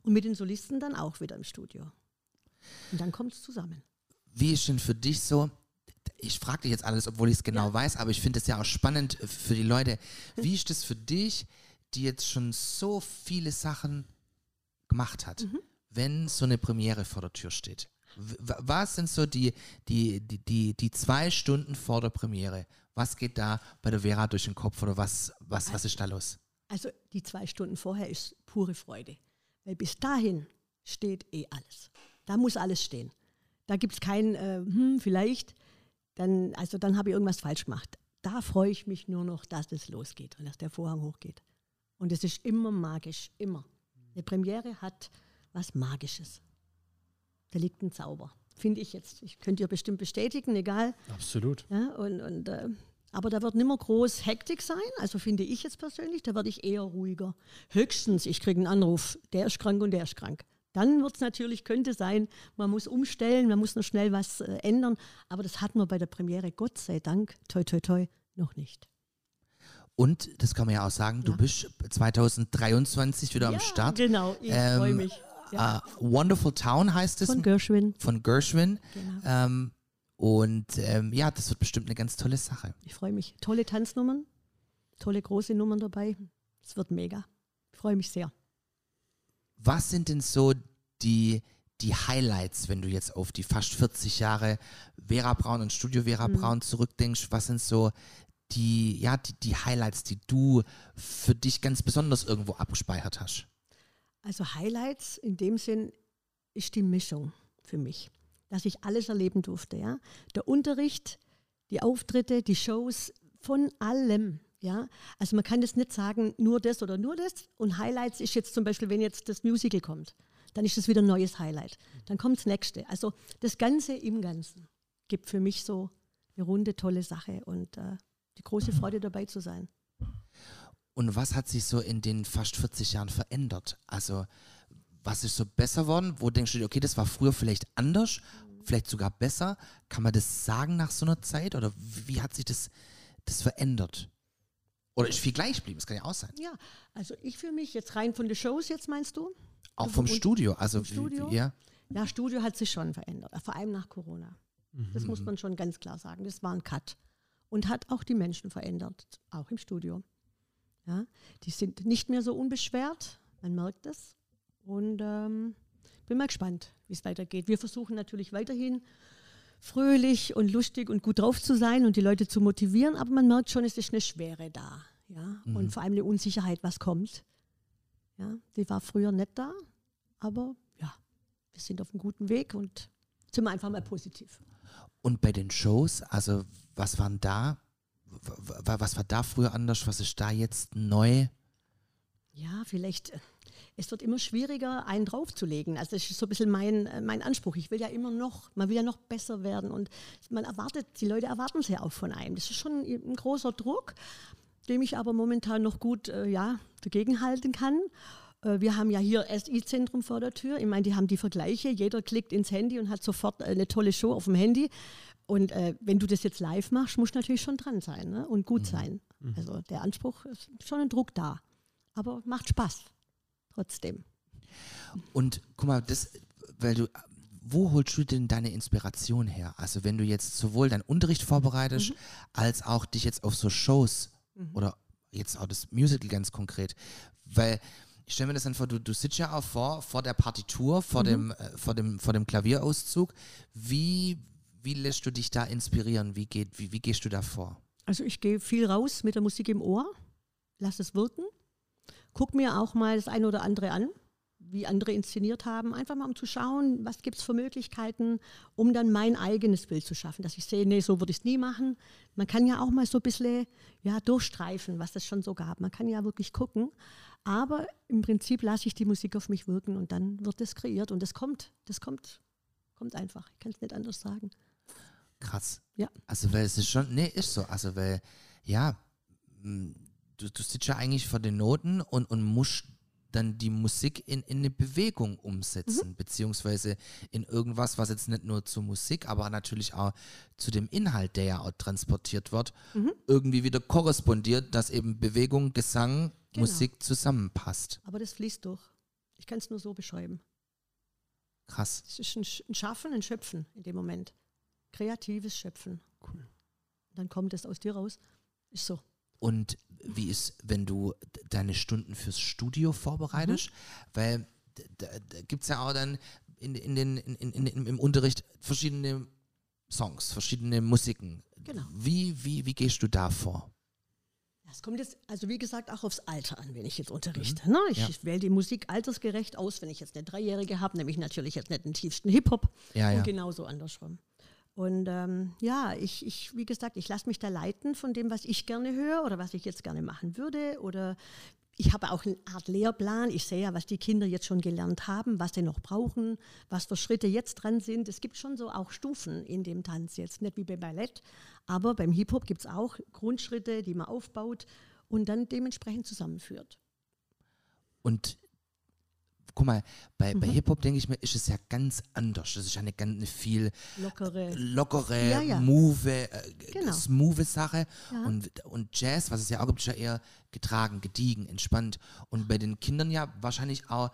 und mit den Solisten dann auch wieder im Studio. Und dann kommt es zusammen. Wie ist denn für dich so? Ich frage dich jetzt alles, obwohl ich es genau weiß, aber ich finde es ja auch spannend für die Leute. Wie ist es für dich, die jetzt schon so viele Sachen gemacht hat, wenn so eine Premiere vor der Tür steht? Was sind so die, die, die, die, die zwei Stunden vor der Premiere? Was geht da bei der Vera durch den Kopf oder was, was, was ist da los? Also die zwei Stunden vorher ist pure Freude. Weil bis dahin steht eh alles. Da muss alles stehen. Da gibt es kein, äh, hm, vielleicht, dann, also dann habe ich irgendwas falsch gemacht. Da freue ich mich nur noch, dass es losgeht und dass der Vorhang hochgeht. Und es ist immer magisch, immer. Eine Premiere hat was Magisches. Da liegt ein Zauber, finde ich jetzt. Ich könnte ihr bestimmt bestätigen, egal. Absolut. Ja, und, und, äh, aber da wird nimmer groß Hektik sein, also finde ich jetzt persönlich, da werde ich eher ruhiger. Höchstens, ich kriege einen Anruf, der ist krank und der ist krank. Dann wird es natürlich, könnte sein, man muss umstellen, man muss noch schnell was äh, ändern, aber das hatten wir bei der Premiere, Gott sei Dank, toi toi toi, noch nicht. Und, das kann man ja auch sagen, du Ja. bist 2023 wieder am ja, Start. Genau, ich Ähm, freue mich. Ja. Äh, Wonderful Town heißt es. Von Gershwin. von Gershwin. Genau. Ähm, und ähm, ja, das wird bestimmt eine ganz tolle Sache. Ich freue mich. Tolle Tanznummern, tolle große Nummern dabei. Es wird mega. Ich freue mich sehr. Was sind denn so die, die Highlights, wenn du jetzt auf die fast 40 Jahre Vera Braun und Studio Vera Mhm. Braun zurückdenkst? Was sind so die, ja, die, die Highlights, die du für dich ganz besonders irgendwo abgespeichert hast? Also Highlights in dem Sinn ist die Mischung für mich, dass ich alles erleben durfte. Ja? Der Unterricht, die Auftritte, die Shows, von allem. Ja? Also man kann das nicht sagen, nur das oder nur das. Und Highlights ist jetzt zum Beispiel, wenn jetzt das Musical kommt, dann ist das wieder ein neues Highlight. Dann kommt das nächste. Also das Ganze im Ganzen gibt für mich so eine runde, tolle Sache und äh, die große Freude dabei zu sein. Und was hat sich so in den fast 40 Jahren verändert? Also, was ist so besser worden? Wo denkst du dir, okay, das war früher vielleicht anders, vielleicht sogar besser? Kann man das sagen nach so einer Zeit? Oder wie hat sich das, das verändert? Oder ist viel gleich geblieben? Das kann ja auch sein. Ja, also ich für mich jetzt rein von den Shows jetzt meinst du? Auch Also vom Studio. Also, vom Studio? Wie, ja. Ja, Studio hat sich schon verändert, vor allem nach Corona. Das muss man schon ganz klar sagen. Das war ein Cut. Und hat auch die Menschen verändert, auch im Studio. Ja, die sind nicht mehr so unbeschwert, man merkt es. Und ähm, bin mal gespannt, wie es weitergeht. Wir versuchen natürlich weiterhin fröhlich und lustig und gut drauf zu sein und die Leute zu motivieren, aber man merkt schon, es ist eine Schwere da. Ja? Und vor allem eine Unsicherheit, was kommt. Ja? Die war früher nicht da, aber ja, wir sind auf einem guten Weg und sind wir einfach mal positiv. Und bei den Shows, also was waren da? Was war da früher anders? Was ist da jetzt neu? Ja, vielleicht, äh, es wird immer schwieriger, einen draufzulegen. Also das ist so ein bisschen mein, äh, mein Anspruch. Ich will ja immer noch, man will ja noch besser werden und man erwartet, die Leute erwarten es ja auch von einem. Das ist schon ein großer Druck, dem ich aber momentan noch gut äh, ja, dagegenhalten kann. Äh, Wir haben ja hier SI-Zentrum vor der Tür. Ich meine, die haben die Vergleiche. Jeder klickt ins Handy und hat sofort äh, eine tolle Show auf dem Handy. Und äh, wenn du das jetzt live machst, musst du natürlich schon dran sein ne? und gut sein. Also der Anspruch ist schon ein Druck da. Aber macht Spaß. Trotzdem. Und guck mal, das, weil du, wo holst du denn deine Inspiration her? Also wenn du jetzt sowohl deinen Unterricht vorbereitest, als auch dich jetzt auf so Shows oder jetzt auch das Musical ganz konkret, weil ich stelle mir das dann vor, du, du sitzt ja auch vor, vor der Partitur, vor, dem, äh, vor, dem, vor dem Klavierauszug. Wie, wie lässt du dich da inspirieren? Wie, geht, wie, wie gehst du da vor? Also ich gehe viel raus mit der Musik im Ohr, lass es wirken, guck mir auch mal das eine oder andere an, wie andere inszeniert haben, einfach mal um zu schauen, was gibt es für Möglichkeiten, um dann mein eigenes Bild zu schaffen, dass ich sehe, nee, so würde ich es nie machen. Man kann ja auch mal so ein bisschen ja, durchstreifen, was es schon so gab. Man kann ja wirklich gucken, aber im Prinzip lasse ich die Musik auf mich wirken und dann wird es kreiert und es kommt, das kommt, kommt einfach. Ich kann es nicht anders sagen. Krass. Ja. Also, weil es ist schon, nee, ist so. Also, weil, ja, du, du sitzt ja eigentlich vor den Noten und, und musst dann die Musik in, in eine Bewegung umsetzen, beziehungsweise in irgendwas, was jetzt nicht nur zur Musik, aber natürlich auch zu dem Inhalt, der ja auch transportiert wird, irgendwie wieder korrespondiert, dass eben Bewegung, Gesang, Genau. Musik zusammenpasst. Aber das fließt durch. Ich kann es nur so beschreiben. Krass. Es ist ein Schaffen, ein Schöpfen in dem Moment. Kreatives Schöpfen. Cool. Dann kommt es aus dir raus. Ist so. Und wie ist, wenn du deine Stunden fürs Studio vorbereitest? Weil d- da, da gibt es ja auch dann in, in den, in, in, im Unterricht verschiedene Songs, verschiedene Musiken. Genau. Wie, wie, wie gehst du da vor? Es kommt jetzt, also wie gesagt, auch aufs Alter an, wenn ich jetzt unterrichte. Ne? Ich, Ja. wähle die Musik altersgerecht aus, wenn ich jetzt eine Dreijährige habe, nämlich natürlich jetzt nicht den tiefsten Hip-Hop Ja, ja. und genauso andersrum. Und ähm, ja, ich, ich, wie gesagt, ich lasse mich da leiten von dem, was ich gerne höre oder was ich jetzt gerne machen würde. Oder ich habe auch eine Art Lehrplan. Ich sehe ja, was die Kinder jetzt schon gelernt haben, was sie noch brauchen, was für Schritte jetzt dran sind. Es gibt schon so auch Stufen in dem Tanz jetzt, nicht wie beim Ballett, aber beim Hip-Hop gibt es auch Grundschritte, die man aufbaut und dann dementsprechend zusammenführt. Und guck mal, bei, Mhm. bei Hip-Hop denke ich mir, ist es ja ganz anders. Das ist eine ganz eine viel Lockere. lockere, Ja, ja. move, äh, Genau. smooth Sache. Ja. Und, und Jazz, was es ja auch gibt, ist ja eher getragen, gediegen, entspannt. Und bei den Kindern ja wahrscheinlich auch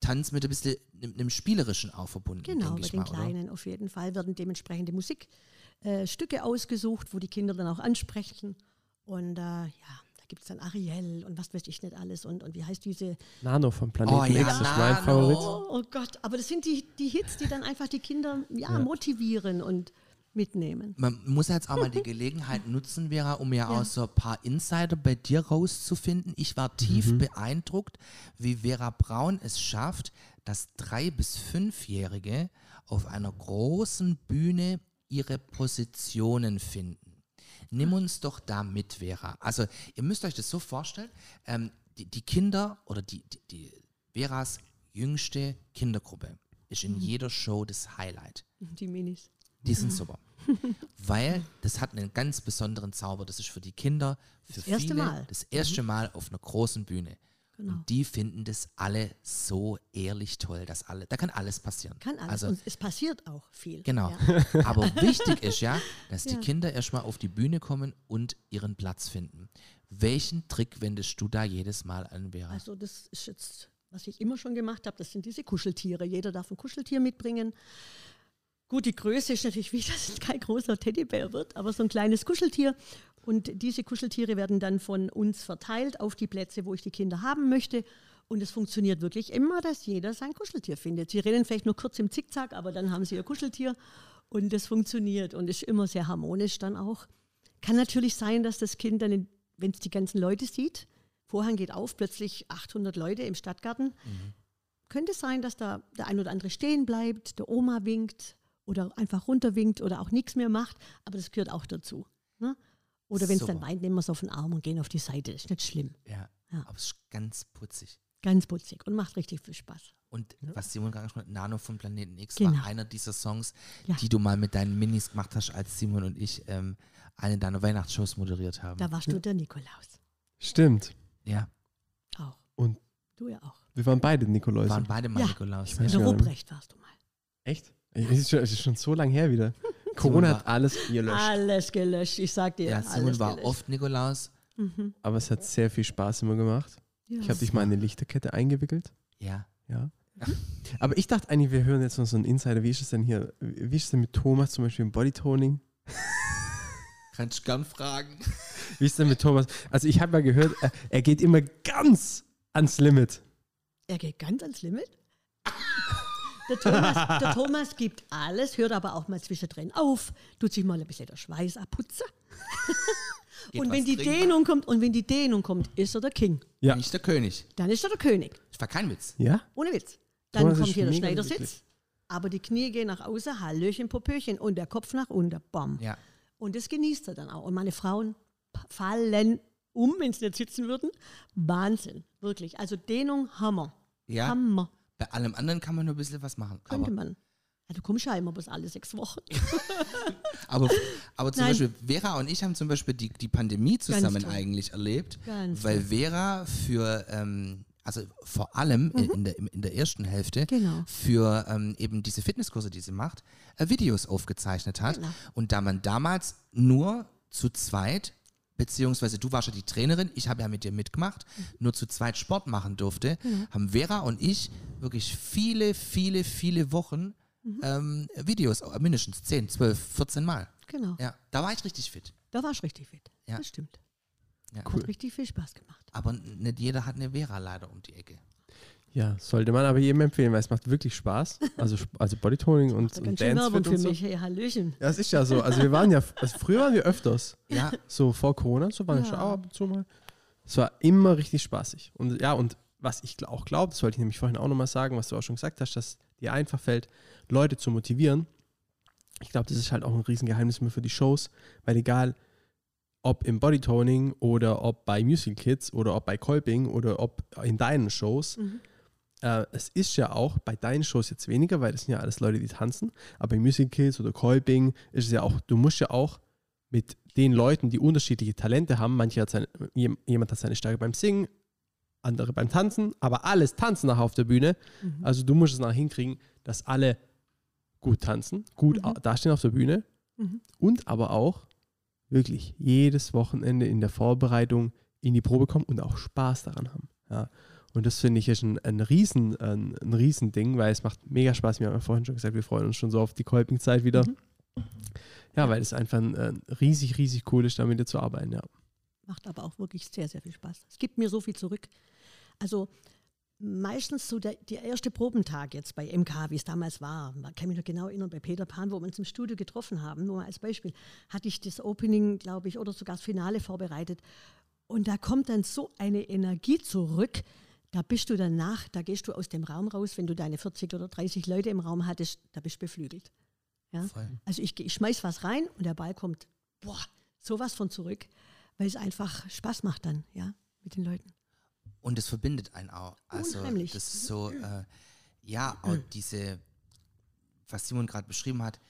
Tanz mit ein bisschen einem, spielerischen auch verbunden, Genau, denke bei ich den mal, oder? Kleinen auf jeden Fall werden dementsprechende Musikstücke äh, ausgesucht, wo die Kinder dann auch ansprechen. Und äh, ja, gibt es dann Ariel und was weiß ich nicht alles. Und, und wie heißt diese Nano vom Planeten Oh ja, X, das ist mein. Favorit. Oh, oh Gott, aber das sind die, die Hits, die dann einfach die Kinder ja, motivieren und mitnehmen. Man muss jetzt auch mal die Gelegenheit nutzen, Vera, um ja, Ja. auch so ein paar Insider bei dir rauszufinden. Ich war tief beeindruckt, wie Vera Braun es schafft, dass drei- bis fünfjährige auf einer großen Bühne ihre Positionen finden. Nimm uns doch da mit, Vera. Also ihr müsst euch das so vorstellen, ähm, die, die Kinder oder die, die, die Veras jüngste Kindergruppe ist in jeder Show das Highlight. Die Minis. Die sind super. Weil das hat einen ganz besonderen Zauber. Das ist für die Kinder, für Das erste viele Mal. das erste Mal auf einer großen Bühne. Genau. Und die finden das alle so ehrlich toll, dass alle, da kann alles passieren. Kann alles. Also, und es passiert auch viel. genau. Ja. Aber wichtig ist ja, dass die Ja. Kinder erstmal auf die Bühne kommen und ihren Platz finden. Welchen Trick wendest du da jedes Mal an, Vera? Also das ist jetzt, was ich immer schon gemacht habe, das sind diese Kuscheltiere. Jeder darf ein Kuscheltier mitbringen. Gut, die Größe ist natürlich wichtig, dass es kein großer Teddybär wird, aber so ein kleines Kuscheltier. Und diese Kuscheltiere werden dann von uns verteilt auf die Plätze, wo ich die Kinder haben möchte. Und es funktioniert wirklich immer, dass jeder sein Kuscheltier findet. Sie rennen vielleicht nur kurz im Zickzack, aber dann haben sie ihr Kuscheltier und es funktioniert und ist immer sehr harmonisch dann auch. Kann natürlich sein, dass das Kind dann, wenn es die ganzen Leute sieht, Vorhang geht auf, plötzlich 800 Leute im Stadtgarten. Könnte sein, dass da der ein oder andere stehen bleibt, der Oma winkt oder einfach runterwinkt oder auch nichts mehr macht, aber das gehört auch dazu. Ne? Oder wenn es dann weint, nehmen wir es auf den Arm und gehen auf die Seite. Ist nicht schlimm. ja, Ja. aber es ist ganz putzig. Ganz putzig und macht richtig viel Spaß. Und was Simon gerade gesprochen hat, Nano vom Planeten X Genau. war einer dieser Songs, Ja. die du mal mit deinen Minis gemacht hast, als Simon und ich ähm, eine deiner Weihnachtsshows moderiert haben. Da warst du der Nikolaus. Stimmt. ja, Auch. Und Du ja auch. wir waren beide Nikoläuse. waren beide mal Ja. Nikolaus. weiß Der gar nicht. Ruprecht warst du mal. Echt? Es ist, schon, es ist schon so lange her wieder. Corona hat alles gelöscht. Alles gelöscht, ich sag dir. Ja, Simon war gelöscht. oft Nikolaus. Aber es hat sehr viel Spaß immer gemacht. Ja. Ich habe dich mal in eine Lichterkette eingewickelt. Ja. Ja. Aber ich dachte eigentlich, wir hören jetzt noch so einen Insider. Wie ist es denn hier? Wie ist es denn mit Thomas zum Beispiel im Bodytoning? Kannst du gern fragen. Wie ist es denn mit Thomas? Also ich habe ja gehört, er, er geht immer ganz ans Limit. Er geht ganz ans Limit. Der Thomas, der Thomas gibt alles, hört aber auch mal zwischendrin auf, tut sich mal ein bisschen der Schweiß abputzen. Geht und wenn die trinken. Dehnung kommt, und wenn die Dehnung kommt, ist er der King. Ja. Nicht der König. Dann ist er der König. Das war kein Witz. Ja? Ohne Witz. Dann Thomas kommt hier der Schneidersitz, aber die Knie gehen nach außen, Hallöchen, Popöchen und der Kopf nach unten. Bam. Ja. Und das genießt er dann auch. Und meine Frauen fallen um, wenn sie nicht sitzen würden. Wahnsinn, wirklich. Also Dehnung, Hammer. Ja. Hammer, Bei allem anderen kann man nur ein bisschen was machen. könnte Aber, man. Ja, du kommst ja immer bis alle sechs Wochen. aber, aber zum Nein. Beispiel, Vera und ich haben zum Beispiel die, die Pandemie zusammen eigentlich erlebt. Ganz weil Vera für, ähm, also vor allem in, in, der, in der ersten Hälfte, Mhm. Genau. für ähm, eben diese Fitnesskurse, die sie macht, äh, Videos aufgezeichnet hat. Genau. Und da man damals nur zu zweit, beziehungsweise du warst ja die Trainerin, ich habe ja mit dir mitgemacht, Mhm. nur zu zweit Sport machen durfte, haben Vera und ich wirklich viele, viele, viele Wochen Mhm. ähm, Videos, mindestens 10, 12, 14 Mal. Genau. Ja, da war ich richtig fit. Da warst du richtig fit. Ja. Das stimmt. Ja. Hat richtig viel Spaß gemacht. Aber nicht jeder hat eine Vera leider um die Ecke. Ja, sollte man aber jedem empfehlen, weil es macht wirklich Spaß. Also, also Bodytoning und, und Dance Werbung und für so. mich. Hey, Hallöchen. Ja, es ist ja so. Also wir waren ja, also früher waren wir öfters. Ja, So vor Corona, so waren wir Ja. schon auch ab und zu mal. Es war immer richtig spaßig. Und ja, und was ich auch glaube, das wollte ich nämlich vorhin auch nochmal sagen, was du auch schon gesagt hast, dass dir einfach fällt, Leute zu motivieren. Ich glaube, das ist halt auch ein Riesengeheimnis immer für die Shows, weil egal, ob im Bodytoning oder ob bei Musical Kids oder ob bei Kolping oder ob in deinen Shows, äh, es ist ja auch bei deinen Shows jetzt weniger, weil das sind ja alles Leute, die tanzen, aber bei Musical Kids oder Kolping ist es ja auch, du musst ja auch mit den Leuten, die unterschiedliche Talente haben, manche hat seine, jem- jemand hat seine Stärke beim Singen, andere beim Tanzen, aber alles tanzen nachher auf der Bühne. Also du musst es nachher hinkriegen, dass alle gut tanzen, gut au- dastehen auf der Bühne und aber auch wirklich jedes Wochenende in der Vorbereitung in die Probe kommen und auch Spaß daran haben. Ja. Und das finde ich ist ein, ein, Riesen, ein, ein Riesending, weil es macht mega Spaß. Wir haben ja vorhin schon gesagt, wir freuen uns schon so auf die Kolping-Zeit wieder. Ja, weil es einfach ein, ein riesig, riesig cool ist, da mit dir zu arbeiten. Ja. Macht aber auch wirklich sehr, sehr viel Spaß. Es gibt mir so viel zurück. Also meistens so der, der erste Probentag jetzt bei MK, wie es damals war, man kann mich noch genau erinnern, bei Peter Pan, wo wir uns im Studio getroffen haben, nur mal als Beispiel, hatte ich das Opening, glaube ich, oder sogar das Finale vorbereitet. Und da kommt dann so eine Energie zurück, da bist du danach, da gehst du aus dem Raum raus, wenn du deine 40 oder 30 Leute im Raum hattest, da bist du beflügelt. Ja? Voll. Also ich, ich schmeiß was rein und der Ball kommt, boah, sowas von zurück, weil es einfach Spaß macht dann, ja, mit den Leuten. Und es verbindet einen auch. Also Unheimlich. das ist so, äh, ja, auch diese, was Simon gerade beschrieben hat,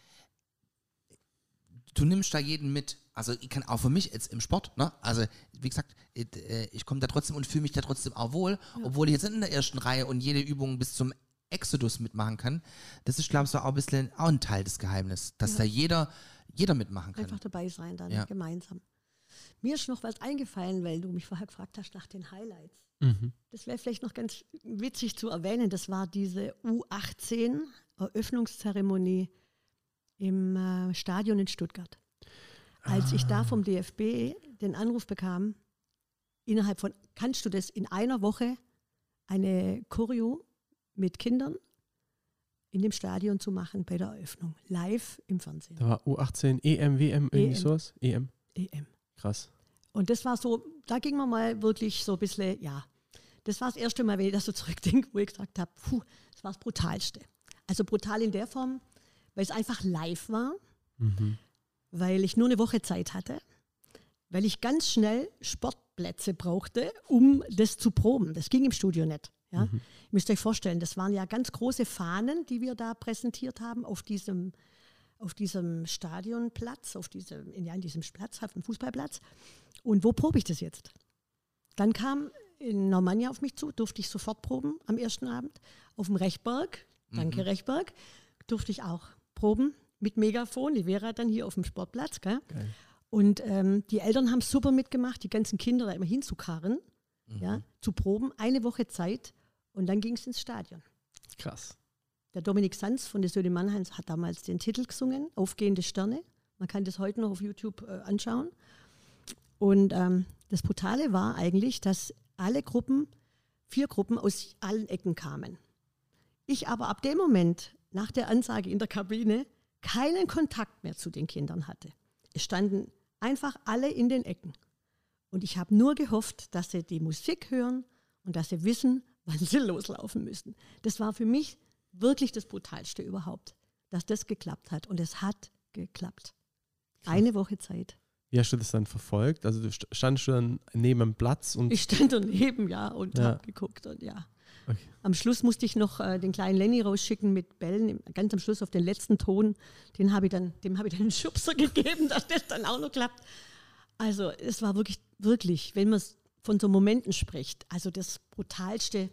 du nimmst da jeden mit. Also ich kann auch für mich jetzt im Sport, ne? Also wie gesagt, it, äh, ich komme da trotzdem und fühle mich da trotzdem auch wohl, obwohl ich jetzt in der ersten Reihe und jede Übung bis zum Exodus mitmachen kann. Das ist, glaube ich, so auch ein bisschen auch ein Teil des Geheimnisses, dass da jeder, jeder mitmachen kann. Einfach dabei sein dann, Ja. gemeinsam. Mir ist noch was eingefallen, weil du mich vorher gefragt hast nach den Highlights. Mhm. Das wäre vielleicht noch ganz witzig zu erwähnen. Das war diese U18-Eröffnungszeremonie im äh, Stadion in Stuttgart. Als ich Ah. da vom DFB den Anruf bekam, innerhalb von, kannst du das in einer Woche eine Choreo mit Kindern in dem Stadion zu machen bei der Eröffnung, live im Fernsehen. Da war U18, EM, WM, irgendwie EM. sowas? EM. EM. Krass. Und das war so, da ging man mal wirklich so ein bisschen, ja, das war das erste Mal, wenn ich das so zurückdenke, wo ich gesagt habe, puh, das war das Brutalste. Also brutal in der Form, weil es einfach live war, weil ich nur eine Woche Zeit hatte, weil ich ganz schnell Sportplätze brauchte, um das zu proben. Das ging im Studio nicht. Ja? Ihr müsst euch vorstellen, das waren ja ganz große Fahnen, die wir da präsentiert haben auf diesem, auf diesem Stadionplatz, auf diesem, in, ja, in diesem Platz, auf dem Fußballplatz. Und wo probe ich das jetzt? Dann kam in Normannia auf mich zu, durfte ich sofort proben am ersten Abend. Auf dem Rechberg, danke Rechberg, durfte ich auch proben mit Megafon. Die Vera dann hier auf dem Sportplatz. Gell? Und ähm, die Eltern haben super mitgemacht, die ganzen Kinder da immer hinzukarren, ja, zu proben. Eine Woche Zeit und dann ging es ins Stadion. Krass. Der Dominik Sanz von der Söhne Mannheims hat damals den Titel gesungen, Aufgehende Sterne. Man kann das heute noch auf YouTube äh, anschauen. Und ähm, das Brutale war eigentlich, dass alle Gruppen, vier Gruppen aus allen Ecken kamen. Ich aber ab dem Moment, nach der Ansage in der Kabine, keinen Kontakt mehr zu den Kindern hatte. Es standen einfach alle in den Ecken. Und ich habe nur gehofft, dass sie die Musik hören und dass sie wissen, wann sie loslaufen müssen. Das war für mich wirklich das Brutalste überhaupt, dass das geklappt hat. Und es hat geklappt. Eine Woche Zeit. Wie hast du das dann verfolgt? Also du st- standst du dann neben dem Platz und Ich stand daneben, ja, und Ja. habe geguckt und ja. Okay. Am Schluss musste ich noch äh, den kleinen Lenny rausschicken mit Bällen. Ganz am Schluss auf den letzten Ton, den habe ich dann, dem habe ich dann einen Schubser gegeben, dass das dann auch noch klappt. Also es war wirklich, wirklich, wenn man von so Momenten spricht, also das Brutalste,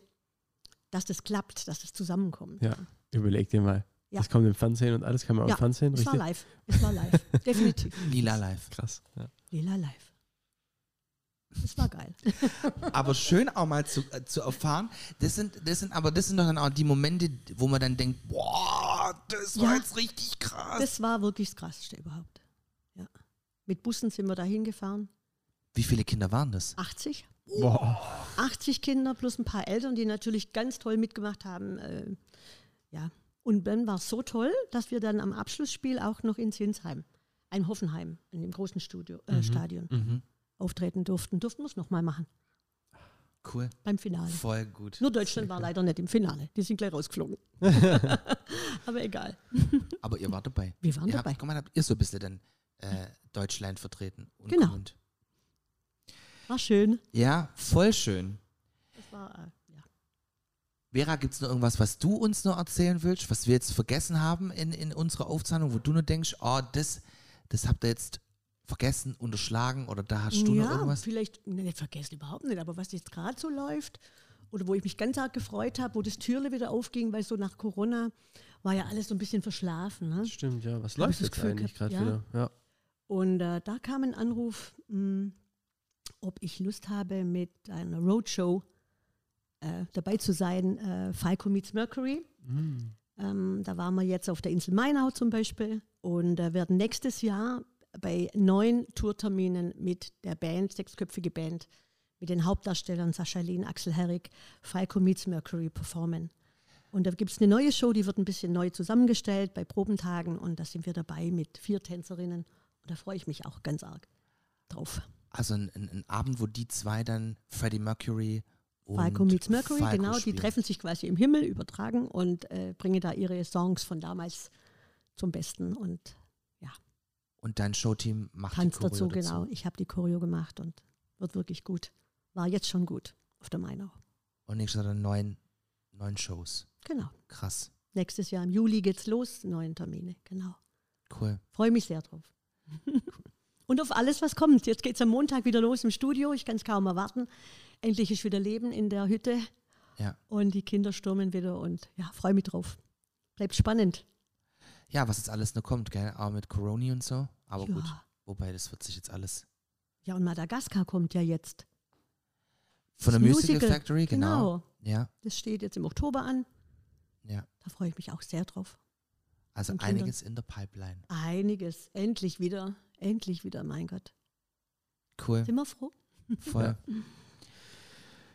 dass das klappt, dass das zusammenkommt. ja, überleg dir mal. Ja. Das kommt im Fernsehen und alles kann man auch Ja, im Fernsehen, es war richtig? live. Es war live. Definitiv. Lila live. Krass. Ja. Lila live. Es war geil. aber schön auch mal zu, äh, zu erfahren. Das sind, das sind, aber das sind doch dann auch die Momente, wo man dann denkt, boah, das war Ja. jetzt richtig krass. Das war wirklich das Krasseste überhaupt. Ja. Mit Bussen sind wir da hingefahren. Wie viele Kinder waren das? 80. Boah. 80 Kinder plus ein paar Eltern, die natürlich ganz toll mitgemacht haben. Äh, ja. Und dann war es so toll, dass wir dann am Abschlussspiel auch noch in Zinsheim, ein Hoffenheim, in dem großen Studio, äh, Stadion, Mhm. Auftreten durften. Durften wir es nochmal machen, Cool. beim Finale. Voll gut. Nur Deutschland war leider nicht im Finale. Die sind gleich rausgeflogen. Aber egal. Aber ihr wart dabei. Wir waren ihr dabei. Habt, guck mal, habt ihr so ein bisschen dann äh, Deutschland vertreten. Und Genau. Und. War schön. Ja, voll schön. Das war, äh, ja. Vera, gibt es noch irgendwas, was du uns noch erzählen willst, was wir jetzt vergessen haben in, in unserer Aufzeichnung, wo du nur denkst, oh, das, das habt ihr jetzt vergessen, unterschlagen oder da hast du noch ja, irgendwas? vielleicht, ne, nicht vergessen überhaupt nicht, aber was jetzt gerade so läuft oder wo ich mich ganz arg gefreut habe, wo das Türle wieder aufging, weil so nach Corona war ja alles so ein bisschen verschlafen. Ne? Stimmt, ja. Was läuft jetzt Gefühl eigentlich gerade ja. wieder? Ja. Und äh, da kam ein Anruf, mh, ob ich Lust habe, mit einer Roadshow äh, dabei zu sein, äh, Falco meets Mercury. Ähm, da waren wir jetzt auf der Insel Mainau zum Beispiel und äh, werden nächstes Jahr bei neun Tourterminen mit der Band, sechsköpfige Band, mit den Hauptdarstellern Sascha Lehn, Axel Herrig, Falco Meets Mercury performen. Und da gibt es eine neue Show, die wird ein bisschen neu zusammengestellt bei Probentagen und da sind wir dabei mit vier Tänzerinnen und da freue ich mich auch ganz arg drauf. Also ein, ein, ein Abend, wo die zwei dann Freddie Mercury und Falco Meets Mercury, Falco genau, die spielen. treffen sich quasi im Himmel, übertragen und äh, bringen da ihre Songs von damals zum Besten und Und dein Showteam macht tanzt die Choreo dazu, genau. Ich habe die Choreo gemacht und wird wirklich gut. War jetzt schon gut auf der Mainau. Und nächstes Jahr dann neun, neun Shows. Genau. Krass. Nächstes Jahr im Juli geht's los, neun Termine, genau. Cool. Freue mich sehr drauf. und auf alles, was kommt. Jetzt geht's am Montag wieder los im Studio. Ich kann es kaum erwarten. Endlich ist wieder Leben in der Hütte. Ja. Und die Kinder stürmen wieder und ja, freue mich drauf. Bleibt spannend. Ja, was jetzt alles noch kommt, gell? Auch mit Corona und so. Aber gut. Ja. Wobei, das wird sich jetzt alles. ja, und Madagaskar kommt ja jetzt. Von der Musical, Musical, Factory, genau. Ja, Das steht jetzt im Oktober an. ja. Da freue ich mich auch sehr drauf. Also Und Kinder. einiges in der Pipeline. Einiges. Endlich wieder. Endlich wieder, mein Gott. Cool. Sind wir froh? Voll.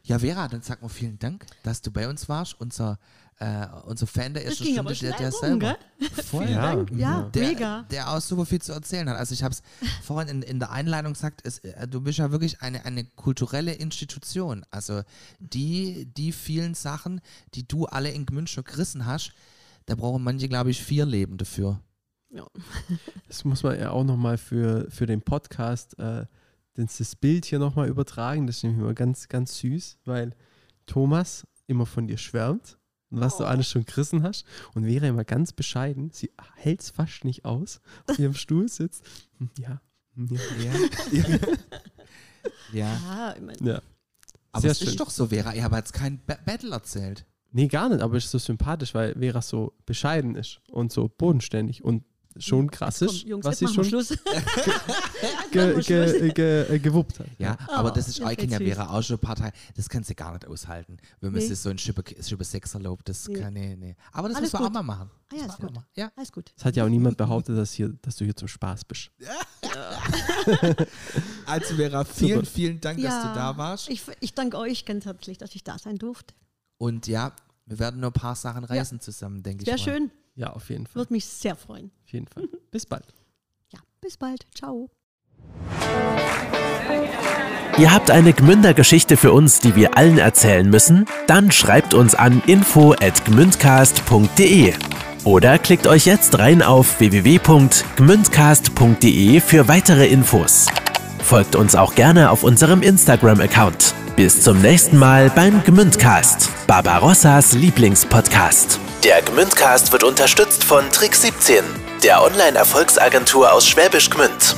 Ja, Vera, dann sag mal vielen Dank, dass du bei uns warst. Unser, äh, unser Fan der ersten Stunde, der, der rum, selber. gell? Voll. Ja. Dank. Ja, Der, mega. der auch super viel zu erzählen hat. Also ich habe es vorhin in, in der Einleitung gesagt, es, äh, du bist ja wirklich eine, eine kulturelle Institution. Also die, die vielen Sachen, die du alle in Gmünd gerissen hast, da brauchen manche, glaube ich, vier Leben dafür. Ja. Das muss man ja auch nochmal für, für den Podcast äh, das, das Bild hier nochmal übertragen. Das ist nämlich immer ganz, ganz süß, weil Thomas immer von dir schwärmt und was du alles schon gerissen hast. Und Vera immer ganz bescheiden, sie hält es fast nicht aus, auf ihrem Stuhl sitzt. Hm, Ja, hm, ja, Ja. ja. ja. Ja, ich mein, ja. Aber es schön. ist doch so, Vera. Ich habe jetzt kein ba Battle erzählt. Nee, gar nicht, aber es ist so sympathisch, weil Vera so bescheiden ist und so bodenständig und schon krass komm, ist, Jungs, was sie schon Schluss. ge, ge, ge, äh, gewuppt hat. Ja, Oh, aber das ist ja, auch, ja voll süß. Vera auch schon ein paar Tage, das kannst du gar nicht aushalten, wenn man Nee. sich so ein Schipper Sex erlaubt, das Nee. kann ich, nee. Aber das Alles muss man auch gut. mal machen. Ah ja, Das ist gut. auch mal- Ja. Alles gut. Es hat ja auch niemand behauptet, dass, hier, dass du hier zum Spaß bist. Also Vera, vielen, Super. vielen Dank, dass du Ja, da warst. Ich, ich danke euch ganz herzlich, dass ich da sein durfte. Und ja, wir werden nur ein paar Sachen reisen zusammen, denke ich Sehr mal. schön. Ja, auf jeden Fall. Würde mich sehr freuen. Auf jeden Fall. Bis bald. Ja, bis bald. Ciao. Ihr habt eine Gmünder-Geschichte für uns, die wir allen erzählen müssen? Dann schreibt uns an info@gmündcast.de oder klickt euch jetzt rein auf www.gmündcast.de für weitere Infos. Folgt uns auch gerne auf unserem Instagram-Account. Bis zum nächsten Mal beim Gmündcast, Barbarossas Lieblingspodcast. Der Gmündcast wird unterstützt von Trick 17, der Online-Erfolgsagentur aus Schwäbisch Gmünd.